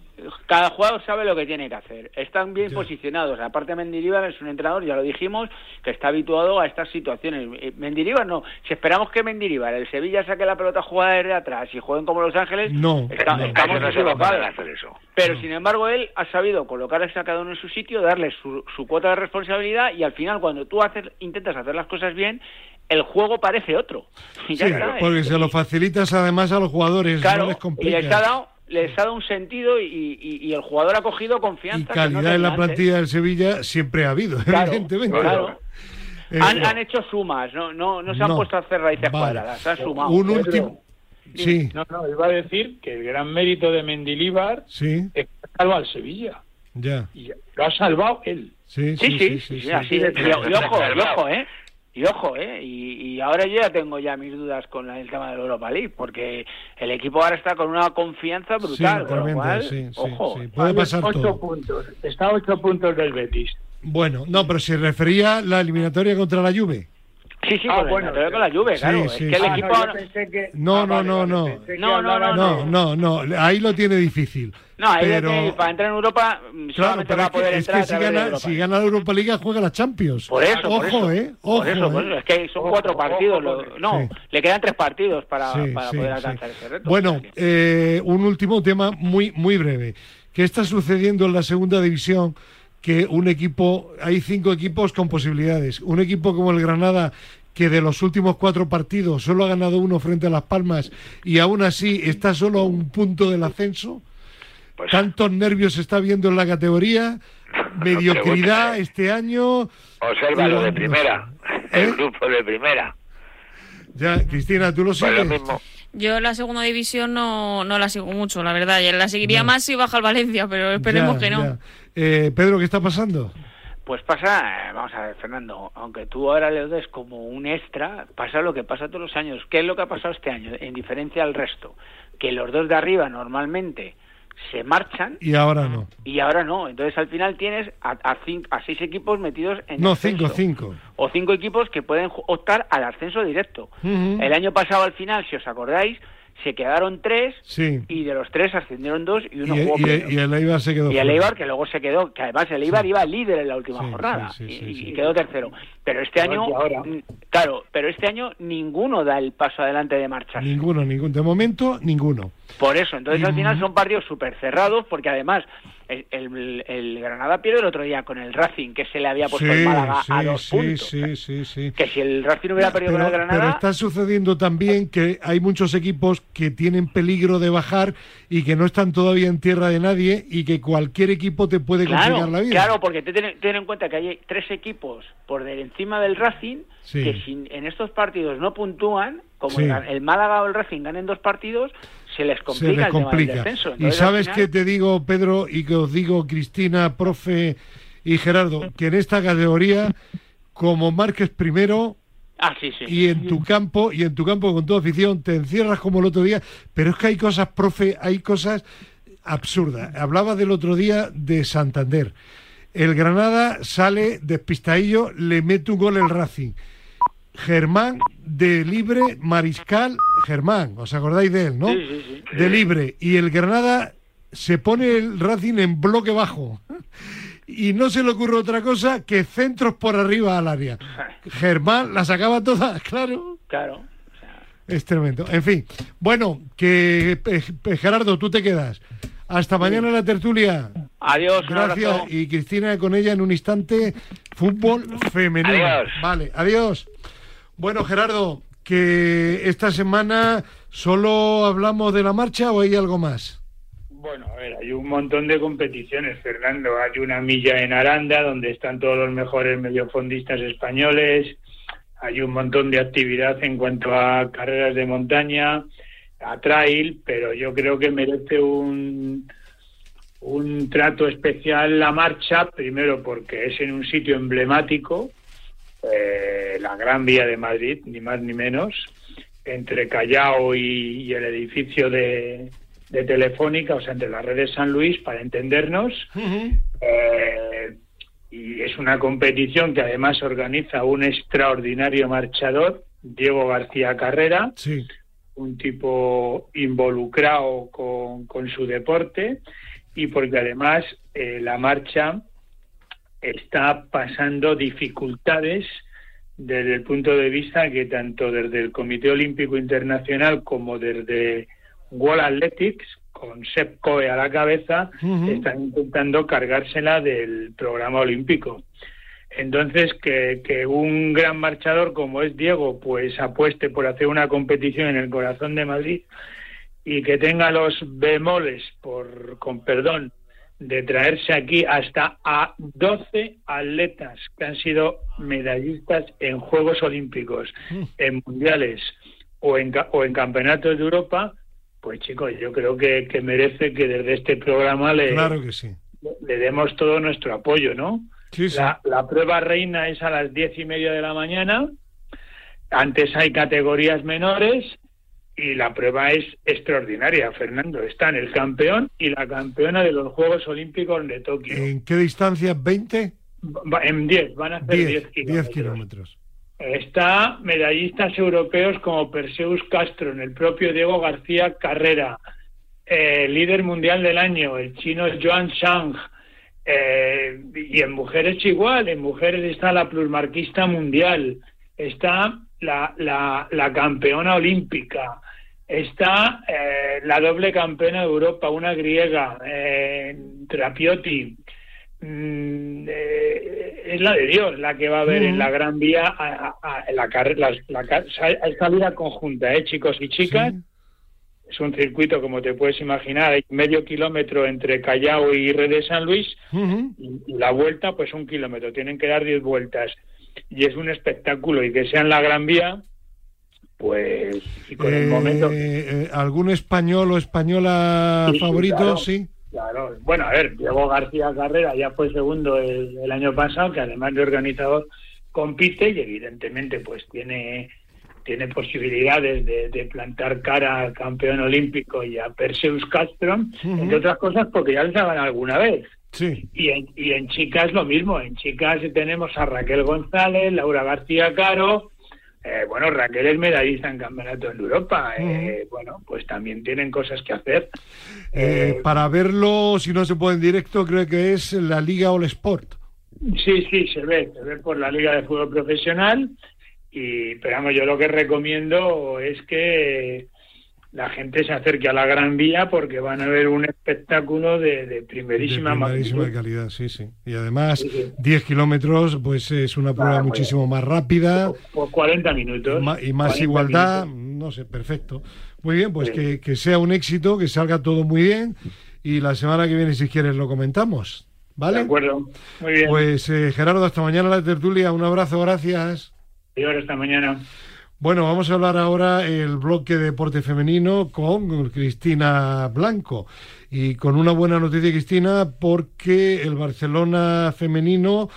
cada jugador sabe lo que tiene que hacer. Están bien posicionados. Aparte Mendilibar es un entrenador, ya lo dijimos, que está habituado a estas situaciones. Eh, Mendilibar no. Si esperamos que Mendilibar, el Sevilla saque la pelota jugada desde atrás y jueguen como Los Ángeles, No, está- no. estamos no se va a hacer eso. Pero No. sin embargo él ha sabido colocar a cada uno en su sitio, darle su, su cuota de responsabilidad y al final cuando tú haces, intentas hacer las cosas bien, el juego parece otro. Y ya Sí, está. porque se lo facilitas además a los jugadores, Claro, no les y les ha dado les ha dado un sentido y, y- y el jugador ha cogido confianza. Y que no calidad en la antes. plantilla del Sevilla siempre ha habido, Claro, evidentemente. claro. Eh, Han, han hecho sumas, no, no, no se han no. puesto a hacer raíces Vale. cuadradas, han sumado. Un último... Sí, No, no, iba a decir que el gran mérito de Mendilíbar sí, es que salva al Sevilla. ya. Y lo ha salvado él. Sí, Sí, sí, sí, sí, así y ojo, y ojo, ¿eh? Y ojo, ¿eh? Y, y ahora yo ya tengo ya mis dudas con la- el tema de la Europa League, porque el equipo ahora está con una confianza brutal, Sí, con lo tremenda, cual, sí, sí, ojo. sí. Puede pasar ocho todo. puntos. Está a ocho puntos del Betis. Bueno, no, pero se refería a la eliminatoria contra la Juve. Sí, sí, Ah, con, bueno, con la sí, claro. sí, es que el. Ah, equipo no, que- No, Ah, no, vale, no, vale, no. No, no, no, No, no, no, ahí lo tiene difícil. No, ahí pero... para entrar en Europa mm, Claro, solamente pero va es a poder que, es entrar que si, gana, Europa. si gana la Europa League juega la Champions. Por eso, ojo, por eso. eh, ojo, por eso, por eh. eso. Es que son Ojo, cuatro ojo, partidos. ojo, lo- porque- no, Sí. le quedan tres partidos para, Sí, para sí, poder sí. alcanzar ese reto. Bueno, eh, un último tema muy, muy breve. ¿Qué está sucediendo en la segunda división? Que un equipo, hay cinco equipos con posibilidades. Un equipo como el Granada, que de los últimos cuatro partidos solo ha ganado uno frente a Las Palmas y aún así está solo a un punto del ascenso. Pues, Tantos nervios se está viendo en la categoría, mediocridad preguntes. este año. observa lo de primera, ¿eh? el grupo de primera. Ya, Cristina, ¿tú lo Pues sigues? mismo. Yo la segunda división no, no la sigo mucho, la verdad. Y la seguiría Ya. más si baja el Valencia, pero esperemos Ya, que no. ya. Eh, Pedro, ¿qué está pasando? Pues pasa, eh, vamos a ver, Fernando, aunque tú ahora le des como un extra, pasa lo que pasa todos los años. ¿Qué es lo que ha pasado este año, en diferencia al resto? Que los dos de arriba normalmente se marchan Y ahora no. y ahora no. Entonces al final tienes a, a, cin- a seis equipos metidos en No, ascenso. cinco, cinco. O cinco equipos que pueden optar al ascenso directo. El año pasado al final, si os acordáis, se quedaron tres Sí. y de los tres ascendieron dos y Y, uno jugó y- y el Eibar se quedó Y el. Eibar, que luego se quedó, que además el Eibar Sí. iba líder en la última Sí, jornada sí, sí, y, sí, y sí. quedó tercero. Pero este año, ahora. mm, claro, pero este año ninguno da el paso adelante de marcharse. Ninguno, ningún. De momento, ninguno. Por eso, entonces al final son partidos súper cerrados, porque además el, el- el Granada pierde el otro día con el Racing, que se le había puesto el Málaga a sí, dos sí, puntos. sí, sí, sí. Que si el Racing hubiera perdido pero, con el Granada... pero está sucediendo también que hay muchos equipos que tienen peligro de bajar y que no están todavía en tierra de nadie y que cualquier equipo te puede complicar Claro, la vida. claro, porque te ten, ten en cuenta que hay tres equipos por encima del Racing Sí. que si en estos partidos no puntúan, como Sí. el, el Málaga o el Racing ganen dos partidos, se les complica se les el tema del complica. descenso. Y Entonces, sabes final- qué te digo, Pedro, y que os digo, Cristina, profe y Gerardo, que en esta categoría, como marques primero Ah, sí, sí. y en tu campo, y en tu campo con tu afición, te encierras como el otro día, pero es que hay cosas, profe, hay cosas absurdas. Hablaba del otro día de Santander. El Granada sale despistadillo, le mete un gol el Racing. Germán de libre, Mariscal, Germán, ¿os acordáis de él, no? Sí, sí, sí. De libre. Y el Granada se pone el Racing en bloque bajo. Y no se le ocurre otra cosa que centros por arriba al área. Germán la sacaba todas, claro. Claro. o sea, Es tremendo. En fin, bueno, que eh, eh, Gerardo, tú te quedas. Hasta mañana en la tertulia. Adiós, Gracias. Y Cristina con ella en un instante. Fútbol femenino. Adiós. Vale, adiós. Bueno, Gerardo, que esta semana solo hablamos de la marcha o hay algo más. Bueno, a ver, hay un montón de competiciones, Fernando. Hay una milla en Aranda donde están todos los mejores mediofondistas españoles. Hay un montón de actividad en cuanto a carreras de montaña, a trail, pero yo creo que merece un, un trato especial la marcha, primero porque es en un sitio emblemático, eh, la Gran Vía de Madrid, ni más ni menos, entre Callao y, y el edificio de, de Telefónica, o sea, entre la red de San Luis, para entendernos. Eh, y es una competición que además organiza un extraordinario marchador, Diego García Carrera, Sí. un tipo involucrado con, con su deporte y porque además eh, la marcha está pasando dificultades desde el punto de vista que tanto desde el Comité Olímpico Internacional como desde World Athletics, con Sepp Coe a la cabeza, están intentando cargársela del programa olímpico. Entonces, que, que un gran marchador como es Diego, pues apueste por hacer una competición en el corazón de Madrid y que tenga los bemoles, por, con perdón, de traerse aquí hasta a 12 atletas que han sido medallistas en Juegos Olímpicos, en Mundiales o en, o en Campeonatos de Europa, pues chicos, yo creo que, que merece que desde este programa le, Claro que sí. le demos todo nuestro apoyo, ¿no? Sí, sí. La, la prueba reina es a las diez y media de la mañana. Antes hay categorías menores y la prueba es extraordinaria, Fernando. Están el campeón y la campeona de los Juegos Olímpicos de Tokio. ¿En qué distancia? ¿20? Va- En 10, van a hacer 10 10, kilómetros. 10 kilómetros. Está medallistas europeos como Perseus Castro, en el propio Diego García Carrera, eh, líder mundial del año, el chino Joan Shang. eh, y en mujeres igual, en mujeres está la plusmarquista mundial, está la, la, la campeona olímpica, está eh, la doble campeona de Europa, una griega, eh, Trapiotti. Mm, eh, es la de Dios la que va a haber en la Gran Vía a, a- a- la la, la salida conjunta, ¿eh, chicos y chicas? Sí. Es un circuito, como te puedes imaginar, hay medio kilómetro entre Callao y Red de San Luis y y la vuelta, pues un kilómetro. Tienen que dar 10 vueltas. Y es un espectáculo. Y que sea en la Gran Vía, pues, y con el momento. eh, ¿Algún español o española Sí, favorito? claro. Sí. Claro, bueno, a ver, Diego García Carrera ya fue segundo el, el año pasado, que además de organizador compite y evidentemente pues tiene tiene posibilidades de, de plantar cara al campeón olímpico y a Perseus Castro, entre otras cosas porque ya les ha ganado alguna vez. Sí. Y en, y en chicas lo mismo, en chicas tenemos a Raquel González, Laura García Caro, eh, bueno, Raquel es medallista en campeonato en Europa, eh, bueno, pues también tienen cosas que hacer. Eh, Eh, para verlo, si no se puede en directo, creo que es la Liga All Sport. Sí, sí, se ve, se ve por la Liga de Fútbol Profesional. Y, pero vamos, yo lo que recomiendo es que la gente se acerque a la Gran Vía porque van a ver un espectáculo de, primerísima, de primerísima calidad, sí, sí. Y además, 10 kilómetros, pues es una prueba pues, muchísimo más rápida. Por, 40 minutos. Y más igualdad, no sé, perfecto. Muy bien, pues que, que sea un éxito, que salga todo muy bien. Y la semana que viene, si quieres, lo comentamos. ¿Vale? De acuerdo. Muy bien. Pues eh, Gerardo, hasta mañana la tertulia. Un abrazo, gracias. Adiós, hasta mañana. Bueno, vamos a hablar ahora el bloque de deporte femenino con Cristina Blanco. Y con una buena noticia, Cristina, porque el Barcelona femenino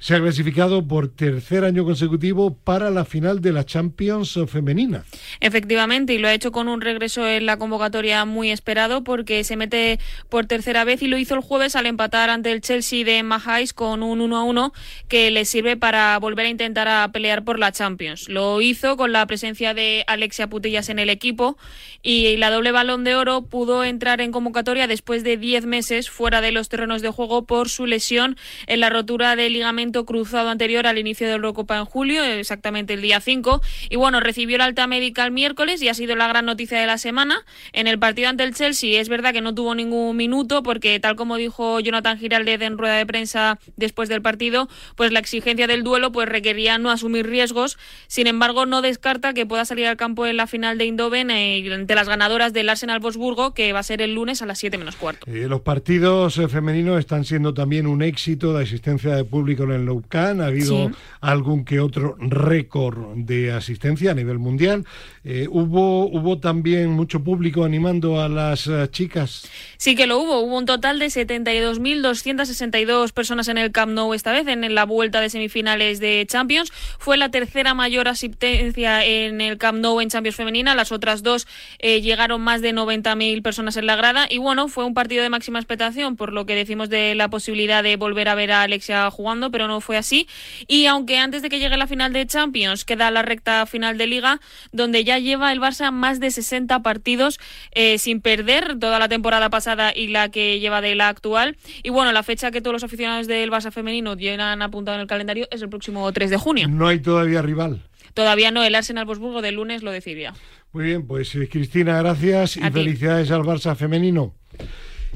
se ha clasificado por tercer año consecutivo para la final de la Champions femenina. Efectivamente, y lo ha hecho con un regreso en la convocatoria muy esperado porque se mete por tercera vez y lo hizo el jueves al empatar ante el Chelsea de Maháis con un 1 a 1 que le sirve para volver a intentar a pelear por la Champions. Lo hizo con la presencia de Alexia Putillas en el equipo y la doble balón de oro pudo entrar en convocatoria después de 10 meses fuera de los terrenos de juego por su lesión en la rotura del ligamento cruzado anterior al inicio de la Eurocopa en julio, exactamente el día 5. Y bueno, recibió la alta médica el miércoles y ha sido la gran noticia de la semana. En el partido ante el Chelsea es verdad que no tuvo ningún minuto porque tal como dijo Jonathan Giraldez en rueda de prensa después del partido, pues la exigencia del duelo pues requería no asumir riesgos. Sin embargo, no descarta que pueda salir al campo en la final de Indoven eh, ante las ganadoras del Arsenal Bosburgo, que va a ser el lunes a las 7 menos cuarto. Eh, los partidos eh, femeninos están siendo también un éxito de asistencia de público en el en ha habido algún que otro récord de asistencia a nivel mundial. Eh, hubo, hubo también mucho público animando a las eh, chicas. Sí que lo hubo. Hubo un total de 72.262 personas en el Camp Nou esta vez, en la vuelta de semifinales de Champions. Fue la tercera mayor asistencia en el Camp Nou en Champions femenina. Las otras dos eh, llegaron más de 90.000 personas en la grada. Y bueno, fue un partido de máxima expectación, por lo que decimos de la posibilidad de volver a ver a Alexia jugando, pero no fue así. Y aunque antes de que llegue la final de Champions queda la recta final de Liga, donde ya lleva el Barça más de 60 partidos eh, sin perder toda la temporada pasada y la que lleva de la actual. Y bueno, la fecha que todos los aficionados del Barça femenino tienen apuntado en el calendario es el próximo 3 de junio. No hay todavía rival. Todavía no, el Arsenal Bosburgo del lunes lo decidía. Muy bien, pues Cristina, gracias y felicidades al Barça femenino.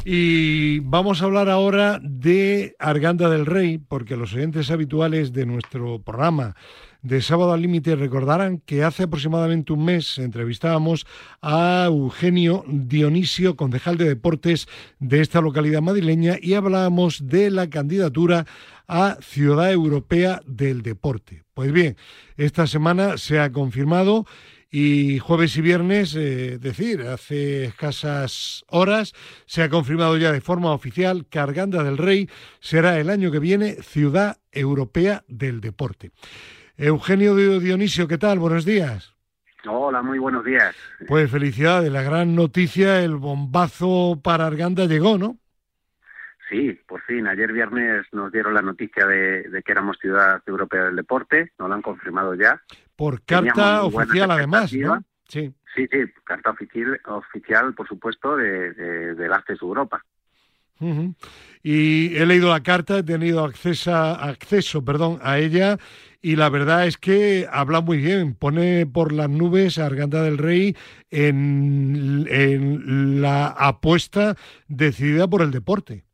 Y vamos a hablar ahora de Arganda del Rey, porque los oyentes habituales de nuestro programa de Sábado al Límite recordarán que hace aproximadamente un mes entrevistábamos a Eugenio Dionisio, concejal de deportes de esta localidad madrileña, y hablábamos de la candidatura a Ciudad Europea del Deporte. Pues bien, esta semana se ha confirmado y jueves y viernes, es eh, decir, hace escasas horas, se ha confirmado ya de forma oficial que Arganda del Rey será el año que viene Ciudad Europea del Deporte. Eugenio Dionisio, ¿qué tal? Buenos días. Hola, muy buenos días. Pues felicidades, la gran noticia, el bombazo para Arganda llegó, ¿no? Sí, por fin. Ayer viernes nos dieron la noticia de, de, que éramos ciudad europea del deporte, nos lo han confirmado ya. Por carta oficial, además, ¿no? Sí. Sí, sí, carta oficial, oficial por supuesto, de, de, del Access Europa. Y he leído la carta, he tenido acceso, acceso perdón, a ella y la verdad es que habla muy bien, pone por las nubes a Arganda del Rey en, en la apuesta decidida por el deporte.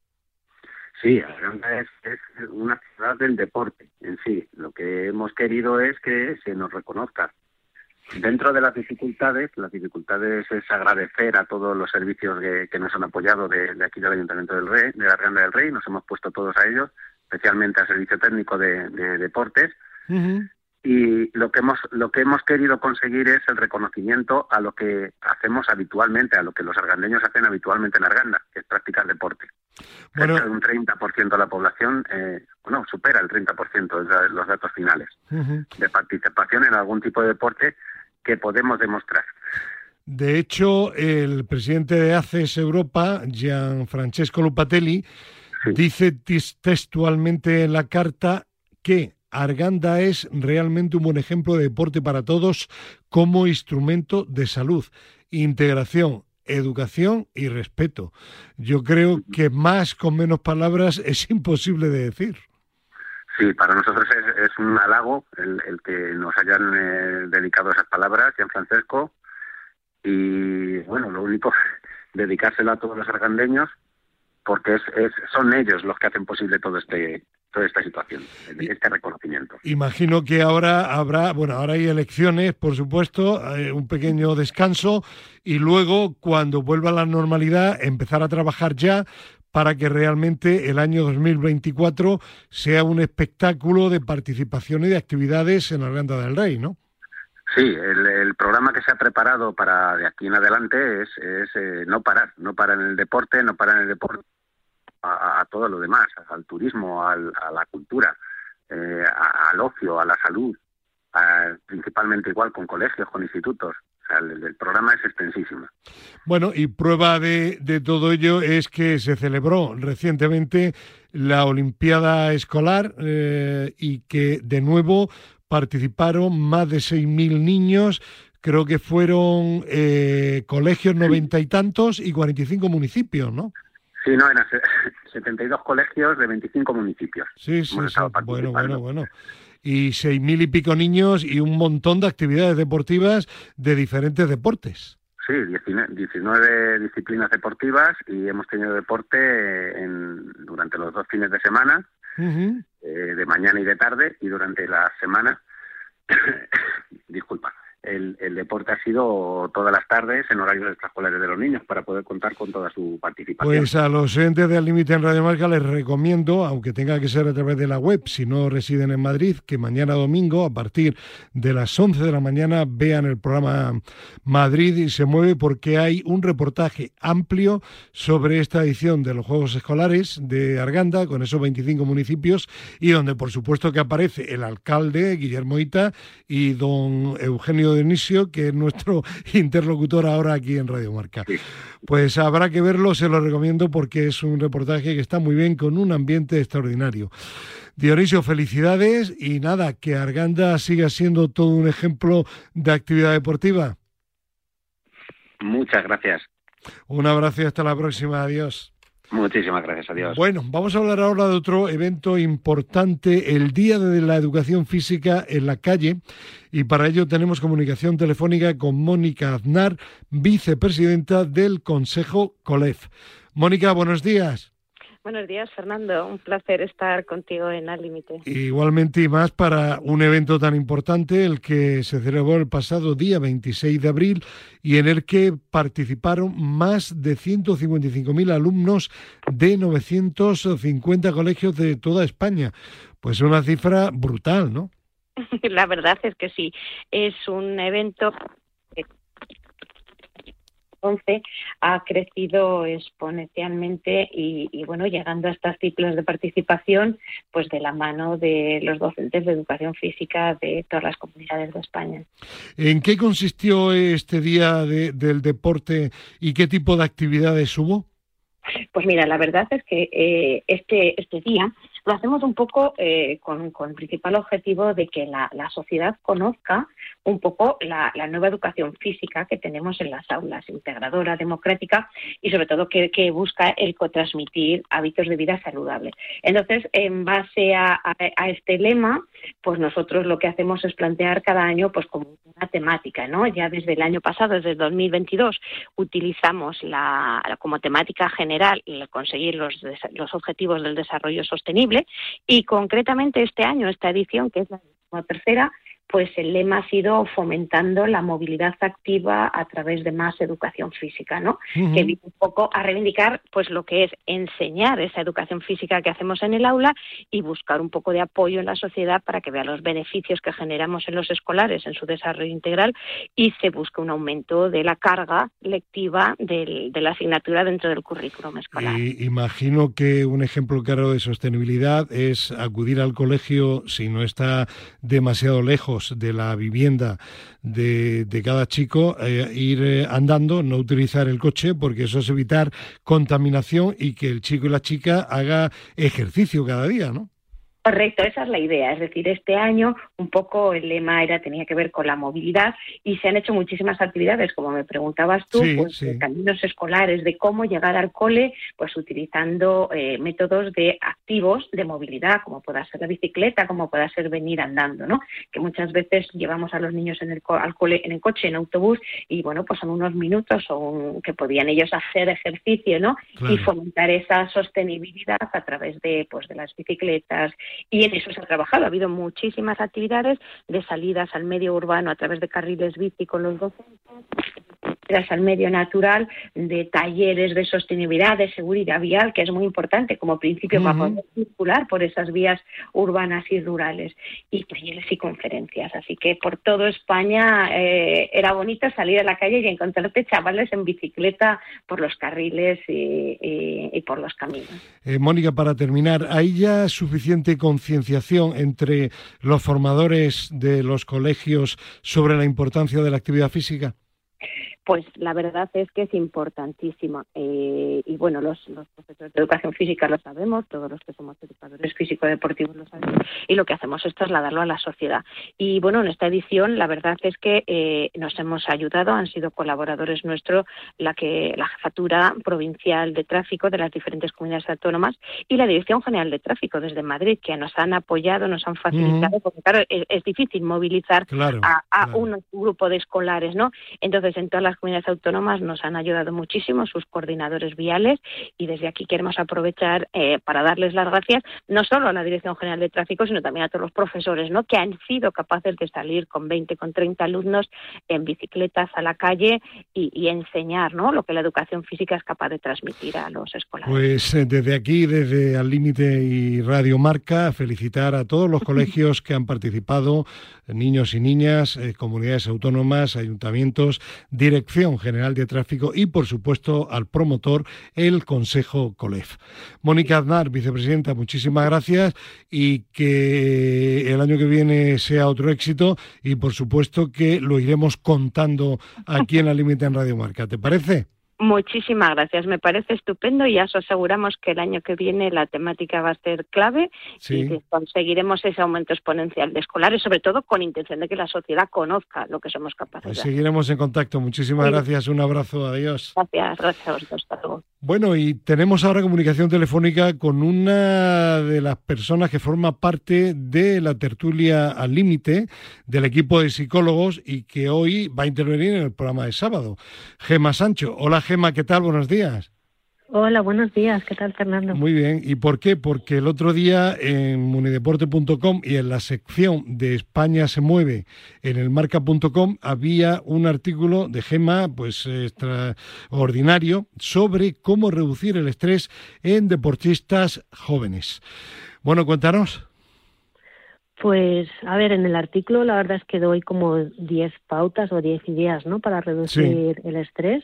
Sí, Arganda es, una ciudad del deporte en sí. Lo que hemos querido es que se nos reconozca. Dentro de las dificultades, las dificultades es agradecer a todos los servicios que, nos han apoyado de, aquí del Ayuntamiento del Rey, de Arganda del Rey, nos hemos puesto todos a ellos, especialmente al Servicio Técnico de, Deportes, y lo que hemos lo que hemos querido conseguir es el reconocimiento a lo que hacemos habitualmente, a lo que los argandeños hacen habitualmente en Arganda, que es practicar deporte. Bueno, un 30% de la población, eh, bueno, supera el 30% de los datos finales de participación en algún tipo de deporte que podemos demostrar. De hecho, el presidente de ACES Europa, Gianfrancesco Lupatelli, dice textualmente en la carta que Arganda es realmente un buen ejemplo de deporte para todos como instrumento de salud, integración, educación y respeto. Yo creo que más con menos palabras es imposible de decir. Sí, para nosotros es, un halago el, que nos hayan eh, dedicado esas palabras, Francesco, y bueno, lo único, dedicárselo a todos los argandeños, porque es, es, son ellos los que hacen posible todo este toda esta situación, este reconocimiento. Imagino que ahora habrá, bueno, ahora hay elecciones, por supuesto, eh, un pequeño descanso y luego, cuando vuelva a la normalidad, empezar a trabajar ya para que realmente el año 2024 sea un espectáculo de participación y de actividades en Arganda del Rey, ¿no? Sí, el, programa que se ha preparado para de aquí en adelante es, es eh, no parar, no parar en el deporte, no parar en el deporte a, todo lo demás, al turismo, a la cultura, eh, al ocio, a la salud, principalmente igual con colegios, con institutos. el, programa es extensísimo. Bueno, y prueba de, de todo ello es que se celebró recientemente la Olimpiada Escolar eh, y que de nuevo participaron más de 6.000 niños, creo que fueron eh, colegios noventa y tantos y 45 municipios, ¿no? Sí, no, eran 72 colegios de 25 municipios. Sí, sí, sí. Bueno, bueno, bueno. Y seis mil y pico niños y un montón de actividades deportivas de diferentes deportes. Sí, 19 disciplinas deportivas y hemos tenido deporte en, durante los dos fines de semana, eh, de mañana y de tarde, y durante la semana, disculpa, el, deporte ha sido todas las tardes en horarios extraescolares de los niños para poder contar con toda su participación. Pues a los entes del límite en Radio Marca les recomiendo, aunque tenga que ser a través de la web, si no residen en Madrid, que mañana domingo a partir de las 11 de la mañana vean el programa Madrid y se mueve porque hay un reportaje amplio sobre esta edición de los Juegos Escolares de Arganda con esos 25 municipios y donde por supuesto que aparece el alcalde Guillermo Ita y don Eugenio Dionisio, que es nuestro interlocutor ahora aquí en Radio Marca. Pues habrá que verlo, se lo recomiendo porque es un reportaje que está muy bien con un ambiente extraordinario. Dionisio, felicidades y nada, que Arganda siga siendo todo un ejemplo de actividad deportiva. Muchas gracias. Un abrazo y hasta la próxima. Adiós. Muchísimas gracias a Dios. Bueno, vamos a hablar ahora de otro evento importante, el Día de la Educación Física en la calle, y para ello tenemos comunicación telefónica con Mónica Aznar, vicepresidenta del Consejo COLEF. Mónica, buenos días. Buenos días, Fernando. Un placer estar contigo en Al Límite. Igualmente y más para un evento tan importante, el que se celebró el pasado día 26 de abril y en el que participaron más de 155.000 alumnos de 950 colegios de toda España. Pues una cifra brutal, ¿no? La verdad es que sí. Es un evento 11 ha crecido exponencialmente y, bueno, llegando a estos ciclos de participación, pues de la mano de los docentes de educación física de todas las comunidades de España. ¿En qué consistió este día del deporte y qué tipo de actividades hubo? Pues mira, la verdad es que eh, este, este día lo hacemos un poco eh, con, el principal objetivo de que la, sociedad conozca un poco la, nueva educación física que tenemos en las aulas, integradora, democrática y sobre todo que, busca el cotransmitir hábitos de vida saludables. Entonces, en base a, este lema, pues nosotros lo que hacemos es plantear cada año pues como una temática, ¿no? Ya desde el año pasado, desde el 2022, utilizamos la, como temática general el conseguir los, los objetivos del desarrollo sostenible y concretamente este año, esta edición, que es la tercera, pues el lema ha sido fomentando la movilidad activa a través de más educación física, ¿no? Que viene un poco a reivindicar pues lo que es enseñar esa educación física que hacemos en el aula y buscar un poco de apoyo en la sociedad para que vea los beneficios que generamos en los escolares en su desarrollo integral y se busque un aumento de la carga lectiva de la asignatura dentro del currículum escolar. Y imagino que un ejemplo claro de sostenibilidad es acudir al colegio si no está demasiado lejos de la vivienda de, cada chico, eh, ir eh, andando, no utilizar el coche, porque eso es evitar contaminación y que el chico y la chica haga ejercicio cada día, ¿no? Correcto, esa es la idea. Es decir, este año un poco el lema era tenía que ver con la movilidad y se han hecho muchísimas actividades, como me preguntabas tú, pues, de caminos escolares, de cómo llegar al cole, pues utilizando eh, métodos de activos de movilidad, como pueda ser la bicicleta, como pueda ser venir andando, ¿no? Que muchas veces llevamos a los niños en el al cole en el coche, en autobús y bueno, pues son unos minutos o que podían ellos hacer ejercicio, ¿no? Y fomentar esa sostenibilidad a través de pues de las bicicletas y en eso se ha trabajado. Ha habido muchísimas actividades de salidas al medio urbano a través de carriles bici con los docentes, al medio natural, de talleres de sostenibilidad, de seguridad vial, que es muy importante como principio para poder circular por esas vías urbanas y rurales, y talleres y conferencias. Así que por toda España eh, era bonito salir a la calle y encontrarte chavales en bicicleta por los carriles y, por los caminos. Eh, Mónica, para terminar, ¿hay ya suficiente concienciación entre los formadores de los colegios sobre la importancia de la actividad física? Pues la verdad es que es importantísima. Eh, y bueno, los, profesores de educación física lo sabemos, todos los que somos educadores físico-deportivos lo sabemos, y lo que hacemos es trasladarlo a la sociedad. Y bueno, en esta edición la verdad es que eh, nos hemos ayudado, han sido colaboradores nuestros la que la jefatura provincial de tráfico de las diferentes comunidades autónomas y la Dirección General de Tráfico desde Madrid, que nos han apoyado, nos han facilitado, porque claro, es, difícil movilizar a, un grupo de escolares, ¿no? Entonces, en todas las comunidades autónomas nos han ayudado muchísimo sus coordinadores viales y desde aquí queremos aprovechar eh, para darles las gracias no solo a la Dirección General de Tráfico, sino también a todos los profesores ¿no? que han sido capaces de salir con 20, con 30 alumnos en bicicletas a la calle y, enseñar ¿no? lo que la educación física es capaz de transmitir a los escolares. Pues eh, desde aquí, desde Al Límite y Radio Marca, felicitar a todos los colegios que han participado, niños y niñas, eh, comunidades autónomas, ayuntamientos, directores General de Tráfico y, por supuesto, al promotor, el Consejo COLEF. Mónica Aznar, vicepresidenta, muchísimas gracias y que el año que viene sea otro éxito y, por supuesto, que lo iremos contando aquí en la Límite en Radio Marca. ¿Te parece? Muchísimas gracias, me parece estupendo y ya os aseguramos que el año que viene la temática va a ser clave y que conseguiremos ese aumento exponencial de escolares, sobre todo con intención de que la sociedad conozca lo que somos capaces pues Seguiremos en contacto, muchísimas gracias, un abrazo, adiós. Gracias, gracias, hasta luego. Bueno, y tenemos ahora comunicación telefónica con una de las personas que forma parte de la tertulia al límite del equipo de psicólogos y que hoy va a intervenir en el programa de sábado. Gema Sancho. Hola Gema, ¿qué tal? Buenos días. Hola, buenos días. ¿Qué tal, Fernando? Muy bien. ¿Y por qué? Porque el otro día en munideporte.com y en la sección de España se mueve en el marca.com había un artículo de Gema, pues extraordinario, sobre cómo reducir el estrés en deportistas jóvenes. Bueno, cuéntanos. Pues, a ver, en el artículo la verdad es que doy como 10 pautas o 10 ideas, ¿no? Para reducir el estrés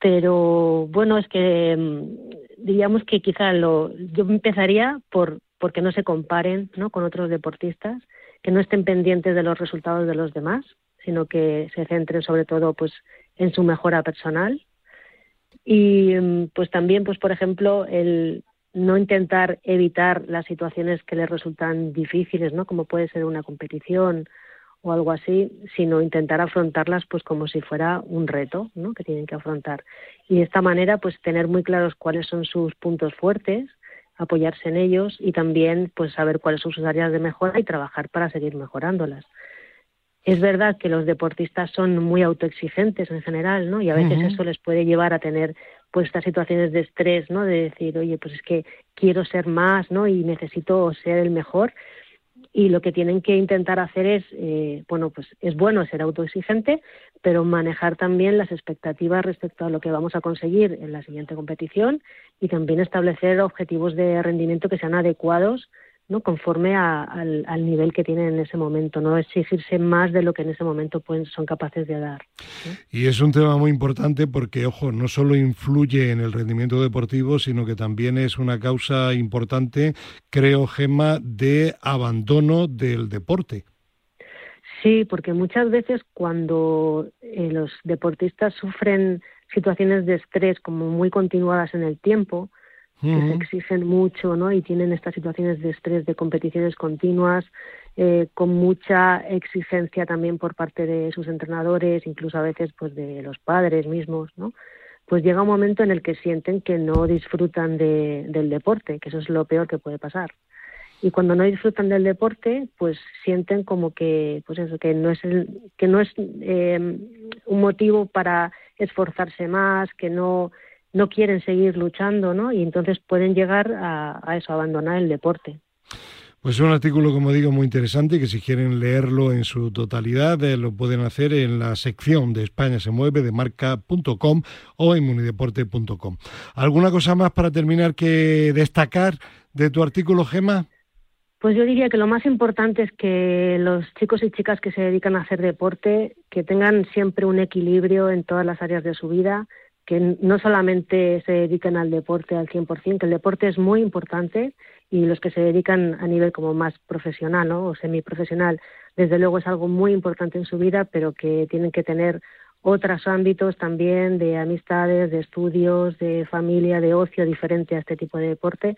pero bueno, es que mm, diríamos que quizá lo, yo empezaría por porque no se comparen ¿no? con otros deportistas, que no estén pendientes de los resultados de los demás, sino que se centren sobre todo pues en su mejora personal y mm, pues también pues por ejemplo el no intentar evitar las situaciones que les resultan difíciles, ¿no? Como puede ser una competición o algo así, sino intentar afrontarlas pues como si fuera un reto ¿no? que tienen que afrontar. Y de esta manera pues tener muy claros cuáles son sus puntos fuertes, apoyarse en ellos y también pues saber cuáles son sus áreas de mejora y trabajar para seguir mejorándolas. Es verdad que los deportistas son muy autoexigentes en general, ¿no? Y a veces eso les puede llevar a tener pues estas situaciones de estrés, ¿no? De decir, oye, pues es que quiero ser más, ¿no? Y necesito ser el mejor, y lo que tienen que intentar hacer es, eh, bueno, pues es bueno ser autoexigente, pero manejar también las expectativas respecto a lo que vamos a conseguir en la siguiente competición y también establecer objetivos de rendimiento que sean adecuados ¿no? conforme al, nivel que tienen en ese momento, no exigirse más de lo que en ese momento pueden, son capaces de dar. Y es un tema muy importante porque, ojo, no solo influye en el rendimiento deportivo, sino que también es una causa importante, creo, Gemma, de abandono del deporte. Sí, porque muchas veces cuando eh, los deportistas sufren situaciones de estrés como muy continuadas en el tiempo, que se exigen mucho, ¿no? Y tienen estas situaciones de estrés, de competiciones continuas, eh, con mucha exigencia también por parte de sus entrenadores, incluso a veces pues de los padres mismos, ¿no? Pues llega un momento en el que sienten que no disfrutan de, del deporte, que eso es lo peor que puede pasar. Y cuando no disfrutan del deporte, pues sienten como que, pues eso, que no es que no es eh, un motivo para esforzarse más, que no no quieren seguir luchando, ¿no? Y entonces pueden llegar a, eso, a abandonar el deporte. Pues es un artículo, como digo, muy interesante que si quieren leerlo en su totalidad eh, lo pueden hacer en la sección de España se mueve de marca.com o en munideporte.com. ¿Alguna cosa más para terminar que destacar de tu artículo, Gema? Pues yo diría que lo más importante es que los chicos y chicas que se dedican a hacer deporte, que tengan siempre un equilibrio en todas las áreas de su vida, que no solamente se dedican al deporte al 100%, que el deporte es muy importante y los que se dedican a nivel como más profesional ¿no? o semiprofesional, desde luego es algo muy importante en su vida, pero que tienen que tener otros ámbitos también de amistades, de estudios, de familia, de ocio diferente a este tipo de deporte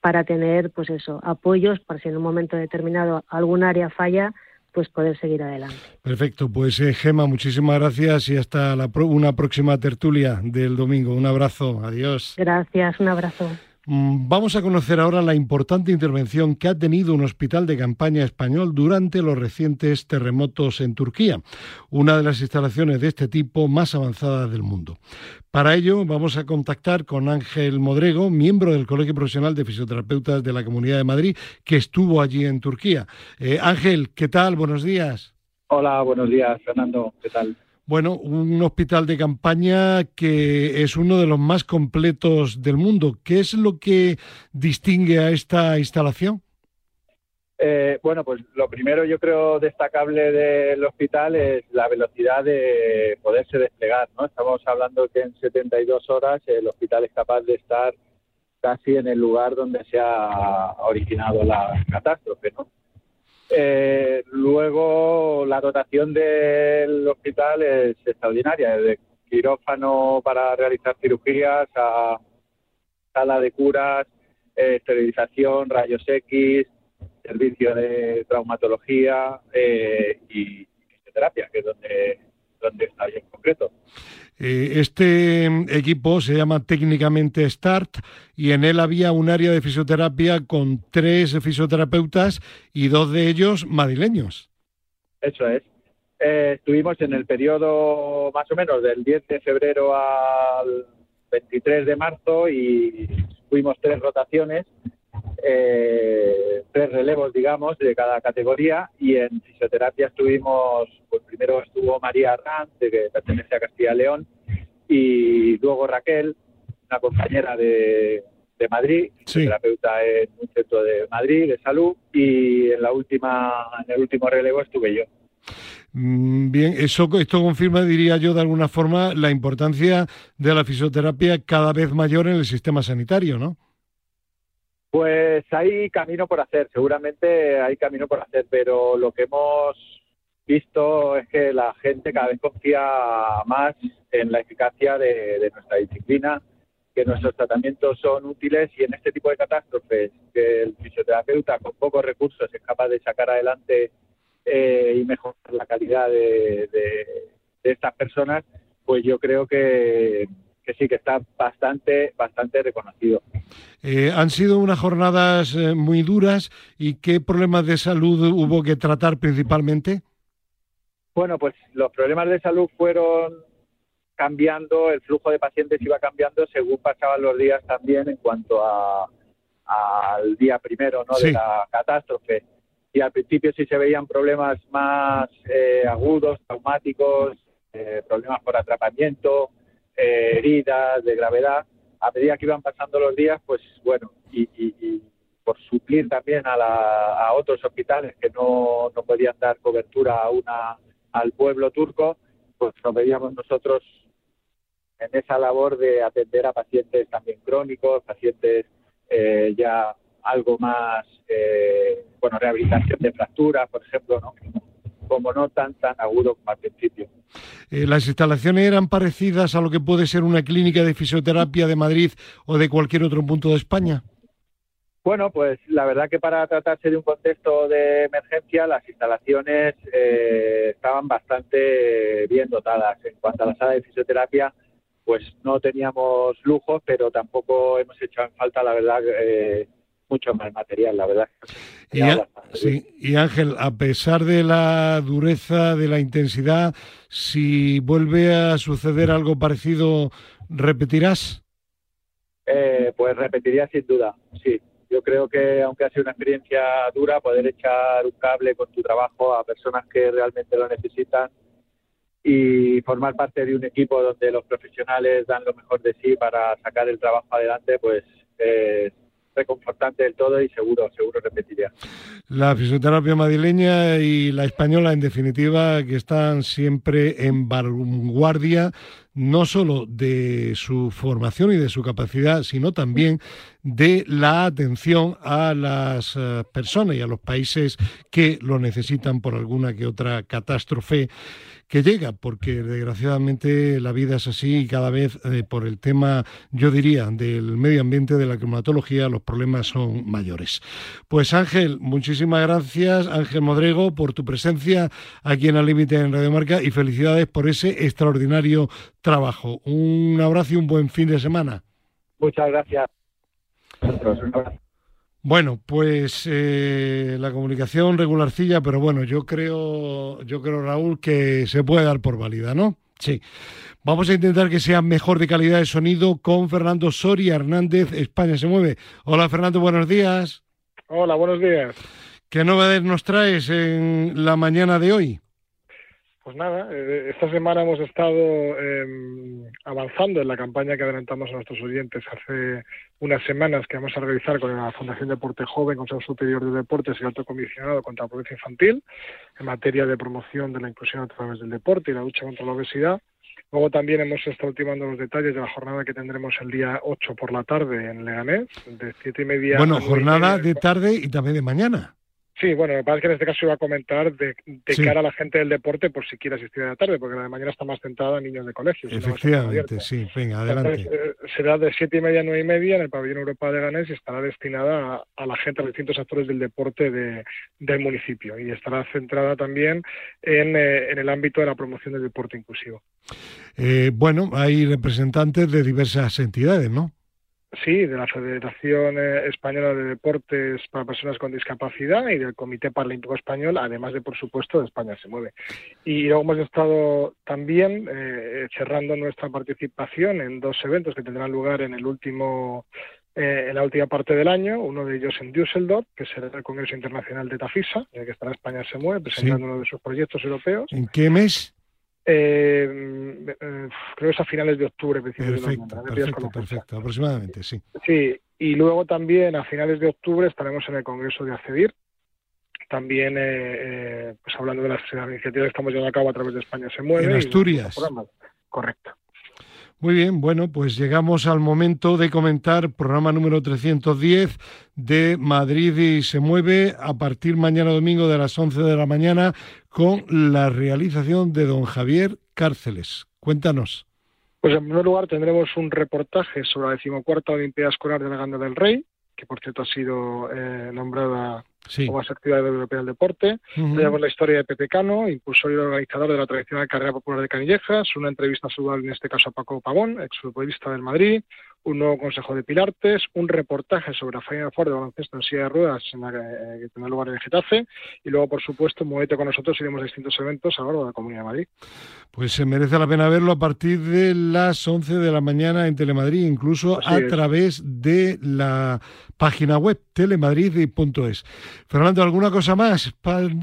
para tener pues eso, apoyos para si en un momento determinado algún área falla, pues poder seguir adelante. Perfecto, pues eh, Gema, muchísimas gracias y hasta la una próxima tertulia del domingo. Un abrazo, adiós. Gracias, un abrazo. Mm, vamos a conocer ahora la importante intervención que ha tenido un hospital de campaña español durante los recientes terremotos en Turquía, una de las instalaciones de este tipo más avanzadas del mundo. Para ello vamos a contactar con Ángel Modrego, miembro del Colegio Profesional de Fisioterapeutas de la Comunidad de Madrid, que estuvo allí en Turquía. Eh, Ángel, ¿qué tal? Buenos días. Hola, buenos días, Fernando. ¿Qué tal? Bueno, un hospital de campaña que es uno de los más completos del mundo. ¿Qué es lo que distingue a esta instalación? Eh, bueno, pues lo primero yo creo destacable del hospital es la velocidad de poderse desplegar, ¿no? Estamos hablando que en 72 horas el hospital es capaz de estar casi en el lugar donde se ha originado la catástrofe, ¿no? Eh, luego, la dotación del hospital es extraordinaria, desde quirófano para realizar cirugías a sala de curas, eh, esterilización, rayos X, servicio de traumatología eh, y fisioterapia, que es donde, donde está en concreto. Eh, este equipo se llama técnicamente START y en él había un área de fisioterapia con tres fisioterapeutas y dos de ellos madrileños. Eso es. Eh, estuvimos en el periodo más o menos del 10 de febrero al 23 de marzo y fuimos tres rotaciones, eh, tres relevos, digamos, de cada categoría y en fisioterapia estuvimos, pues primero estuvo María Arranz, que pertenece a Castilla León, y luego Raquel, una compañera de, de Madrid, terapeuta en un centro de Madrid de salud, y en la última, en el último relevo estuve yo. Mm, bien, eso esto confirma, diría yo, de alguna forma, la importancia de la fisioterapia cada vez mayor en el sistema sanitario, ¿no? Pues hay camino por hacer, seguramente hay camino por hacer, pero lo que hemos visto es que la gente cada vez confía más en la eficacia de, nuestra disciplina, que nuestros tratamientos son útiles y en este tipo de catástrofes que el fisioterapeuta con pocos recursos es capaz de sacar adelante eh, y mejorar la calidad de, estas personas, pues yo creo que, sí que está bastante bastante reconocido. Eh, han sido unas jornadas eh, muy duras y qué problemas de salud hubo que tratar principalmente. Bueno, pues los problemas de salud fueron cambiando, el flujo de pacientes iba cambiando según pasaban los días también en cuanto a al día primero ¿no? de la catástrofe. Y al principio sí se veían problemas más eh, agudos, traumáticos, eh, problemas por atrapamiento, eh, heridas de gravedad. A medida que iban pasando los días, pues bueno, y, y por suplir también a, la, a otros hospitales que no, no podían dar cobertura a una al pueblo turco, pues nos veíamos nosotros en esa labor de atender a pacientes también crónicos, pacientes eh, ya algo más, eh, bueno, rehabilitación de fracturas, por ejemplo, ¿no? Como no tan tan agudo como al principio. Eh, ¿Las instalaciones eran parecidas a lo que puede ser una clínica de fisioterapia de Madrid o de cualquier otro punto de España? Bueno, pues la verdad que para tratarse de un contexto de emergencia, las instalaciones eh, estaban bastante bien dotadas. En cuanto a la sala de fisioterapia, pues no teníamos lujos, pero tampoco hemos hecho en falta, la verdad, eh, mucho más material, la verdad. Y, sí, y Ángel, a pesar de la dureza, de la intensidad, si vuelve a suceder algo parecido, ¿repetirás? Eh, pues repetiría sin duda, sí. Yo creo que aunque ha sido una experiencia dura, poder echar un cable con tu trabajo a personas que realmente lo necesitan y formar parte de un equipo donde los profesionales dan lo mejor de sí para sacar el trabajo adelante, pues es reconfortante del todo y seguro, seguro repetiría. La fisioterapia madrileña y la española, en definitiva, que están siempre en vanguardia no solo de su formación y de su capacidad, sino también de la atención a las eh, personas y a los países que lo necesitan por alguna que otra catástrofe que llega, porque desgraciadamente la vida es así y cada vez eh, por el tema, yo diría, del medio ambiente, de la climatología, los problemas son mayores. Pues Ángel, muchísimas gracias, Ángel Modrego, por tu presencia aquí en el límite en Radio Marca y felicidades por ese extraordinario trabajo. Un abrazo y un buen fin de semana. Muchas gracias. Bueno, pues eh, la comunicación regularcilla, pero bueno, yo creo, yo creo Raúl que se puede dar por válida, ¿no? Sí. Vamos a intentar que sea mejor de calidad de sonido con Fernando Soria Hernández, España se mueve. Hola Fernando, buenos días. Hola, buenos días. ¿Qué novedades nos traes en la mañana de hoy? Pues nada, eh, esta semana hemos estado em, avanzando en la campaña que adelantamos a nuestros oyentes hace unas semanas que vamos a realizar con la Fundación Deporte Joven, Consejo Superior de Deportes y Alto Comisionado contra la Pobreza Infantil en materia de promoción de la inclusión a través del deporte y la lucha contra la obesidad. Luego también hemos estado ultimando los detalles de la jornada que tendremos el día 8 por la tarde en Leganés, de siete y media. Bueno, jornada de tarde y también de mañana. Sí, bueno, me parece que en este caso iba a comentar de, cara a la gente del deporte por si quiere asistir a la tarde, porque la de mañana está más centrada en niños de colegio. Efectivamente, sí, venga, adelante. Eh, será de siete y media a nueve y media en el pabellón Europa de Ganés y estará destinada a, la gente, a los distintos actores del deporte del municipio y estará centrada también en, eh, en, el ámbito de la promoción del deporte inclusivo. Eh, bueno, hay representantes de diversas entidades, ¿no? Sí, de la Federación eh, Española de Deportes para Personas con Discapacidad y del Comité Paralímpico Español, además de, por supuesto, de España se mueve. Y luego hemos estado también eh, cerrando nuestra participación en dos eventos que tendrán lugar en el último eh, en la última parte del año, uno de ellos en Düsseldorf, que será el Congreso Internacional de Tafisa, en el que estará España se mueve, presentando uno de sus proyectos europeos. ¿En qué mes? Eh, eh, creo que es a finales de octubre. Perfecto, perfecto, perfecto, aproximadamente, sí. Sí, y luego también a finales de octubre estaremos en el Congreso de ACEDIR, también eh, pues hablando de las iniciativas que estamos llevando a cabo a través de España se mueve. En Asturias. Correcto. Muy bien, bueno, pues llegamos al momento de comentar programa número 310 de Madrid y se mueve a partir mañana domingo de las 11 de la mañana con la realización de don Javier Cárceles. Cuéntanos. Pues en primer lugar tendremos un reportaje sobre la decimocuarta Olimpiada Escolar de la Ganda del Rey, que por cierto ha sido eh, nombrada como más actividad europea del deporte. Tenemos la historia de Pepe Cano, impulsor y organizador de la tradicional carrera popular de Canillejas, una entrevista saludable en este caso a Paco Pavón, exfutbolista del Madrid, un nuevo consejo de Pilartes, un reportaje sobre la Final Four de baloncesto en silla de ruedas en la que, eh, tendrá lugar en Getafe y luego, por supuesto, muévete con nosotros iremos a distintos eventos a lo largo de la Comunidad de Madrid. Pues se merece la pena verlo a partir de las 11 de la mañana en Telemadrid, incluso a través de la página web telemadrid.es. Fernando, ¿alguna cosa más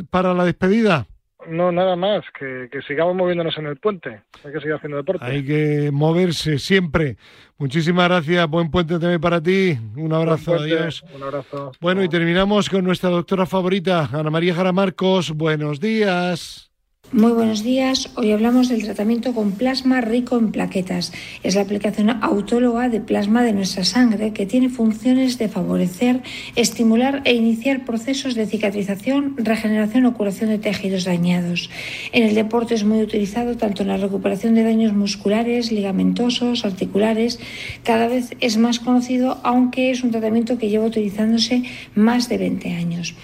para la despedida? No, nada más, que, sigamos moviéndonos en el puente. Hay que seguir haciendo deporte. Hay que moverse siempre. Muchísimas gracias. Buen puente también para ti. Un abrazo. Adiós. Un abrazo. Bueno, y terminamos con nuestra doctora favorita, Ana María Jara Marcos. Buenos días. Muy buenos días. Hoy hablamos del tratamiento con plasma rico en plaquetas. Es la aplicación autóloga de plasma de nuestra sangre que tiene funciones de favorecer, estimular e iniciar procesos de cicatrización, regeneración o curación de tejidos dañados. En el deporte es muy utilizado tanto en la recuperación de daños musculares, ligamentosos, articulares. Cada vez es más conocido, aunque es un tratamiento que lleva utilizándose más de 20 años.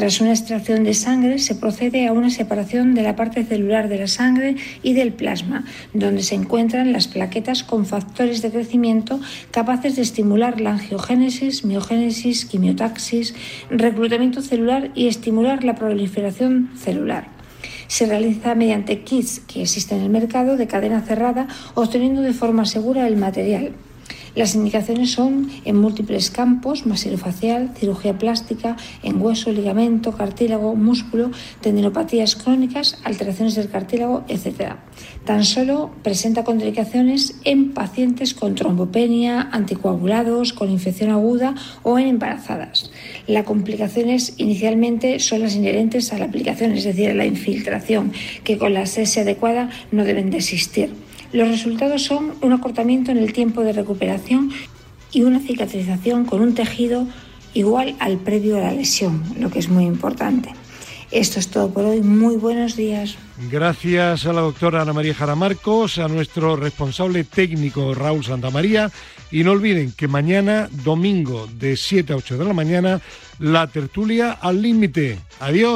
Tras una extracción de sangre se procede a una separación de la parte celular de la sangre y del plasma, donde se encuentran las plaquetas con factores de crecimiento capaces de estimular la angiogénesis, miogénesis, quimiotaxis, reclutamiento celular y estimular la proliferación celular se realiza mediante kits que existen en el mercado de cadena cerrada, obteniendo de forma segura el material. Las indicaciones son en múltiples campos, masilofacial, cirugía plástica, en hueso, ligamento, cartílago, músculo, tendinopatías crónicas, alteraciones del cartílago, etc. Tan solo presenta contraindicaciones en pacientes con trombopenia, anticoagulados, con infección aguda o en embarazadas. Las complicaciones inicialmente son las inherentes a la aplicación, es decir, a la infiltración, que con la sese adecuada no deben de existir. Los resultados son un acortamiento en el tiempo de recuperación y una cicatrización con un tejido igual al previo a la lesión, lo que es muy importante. Esto es todo por hoy. Muy buenos días. Gracias a la doctora Ana María Jaramarcos, a nuestro responsable técnico Raúl Santamaría. Y no olviden que mañana, domingo, de 7 a 8 de la mañana, la tertulia al límite. Adiós.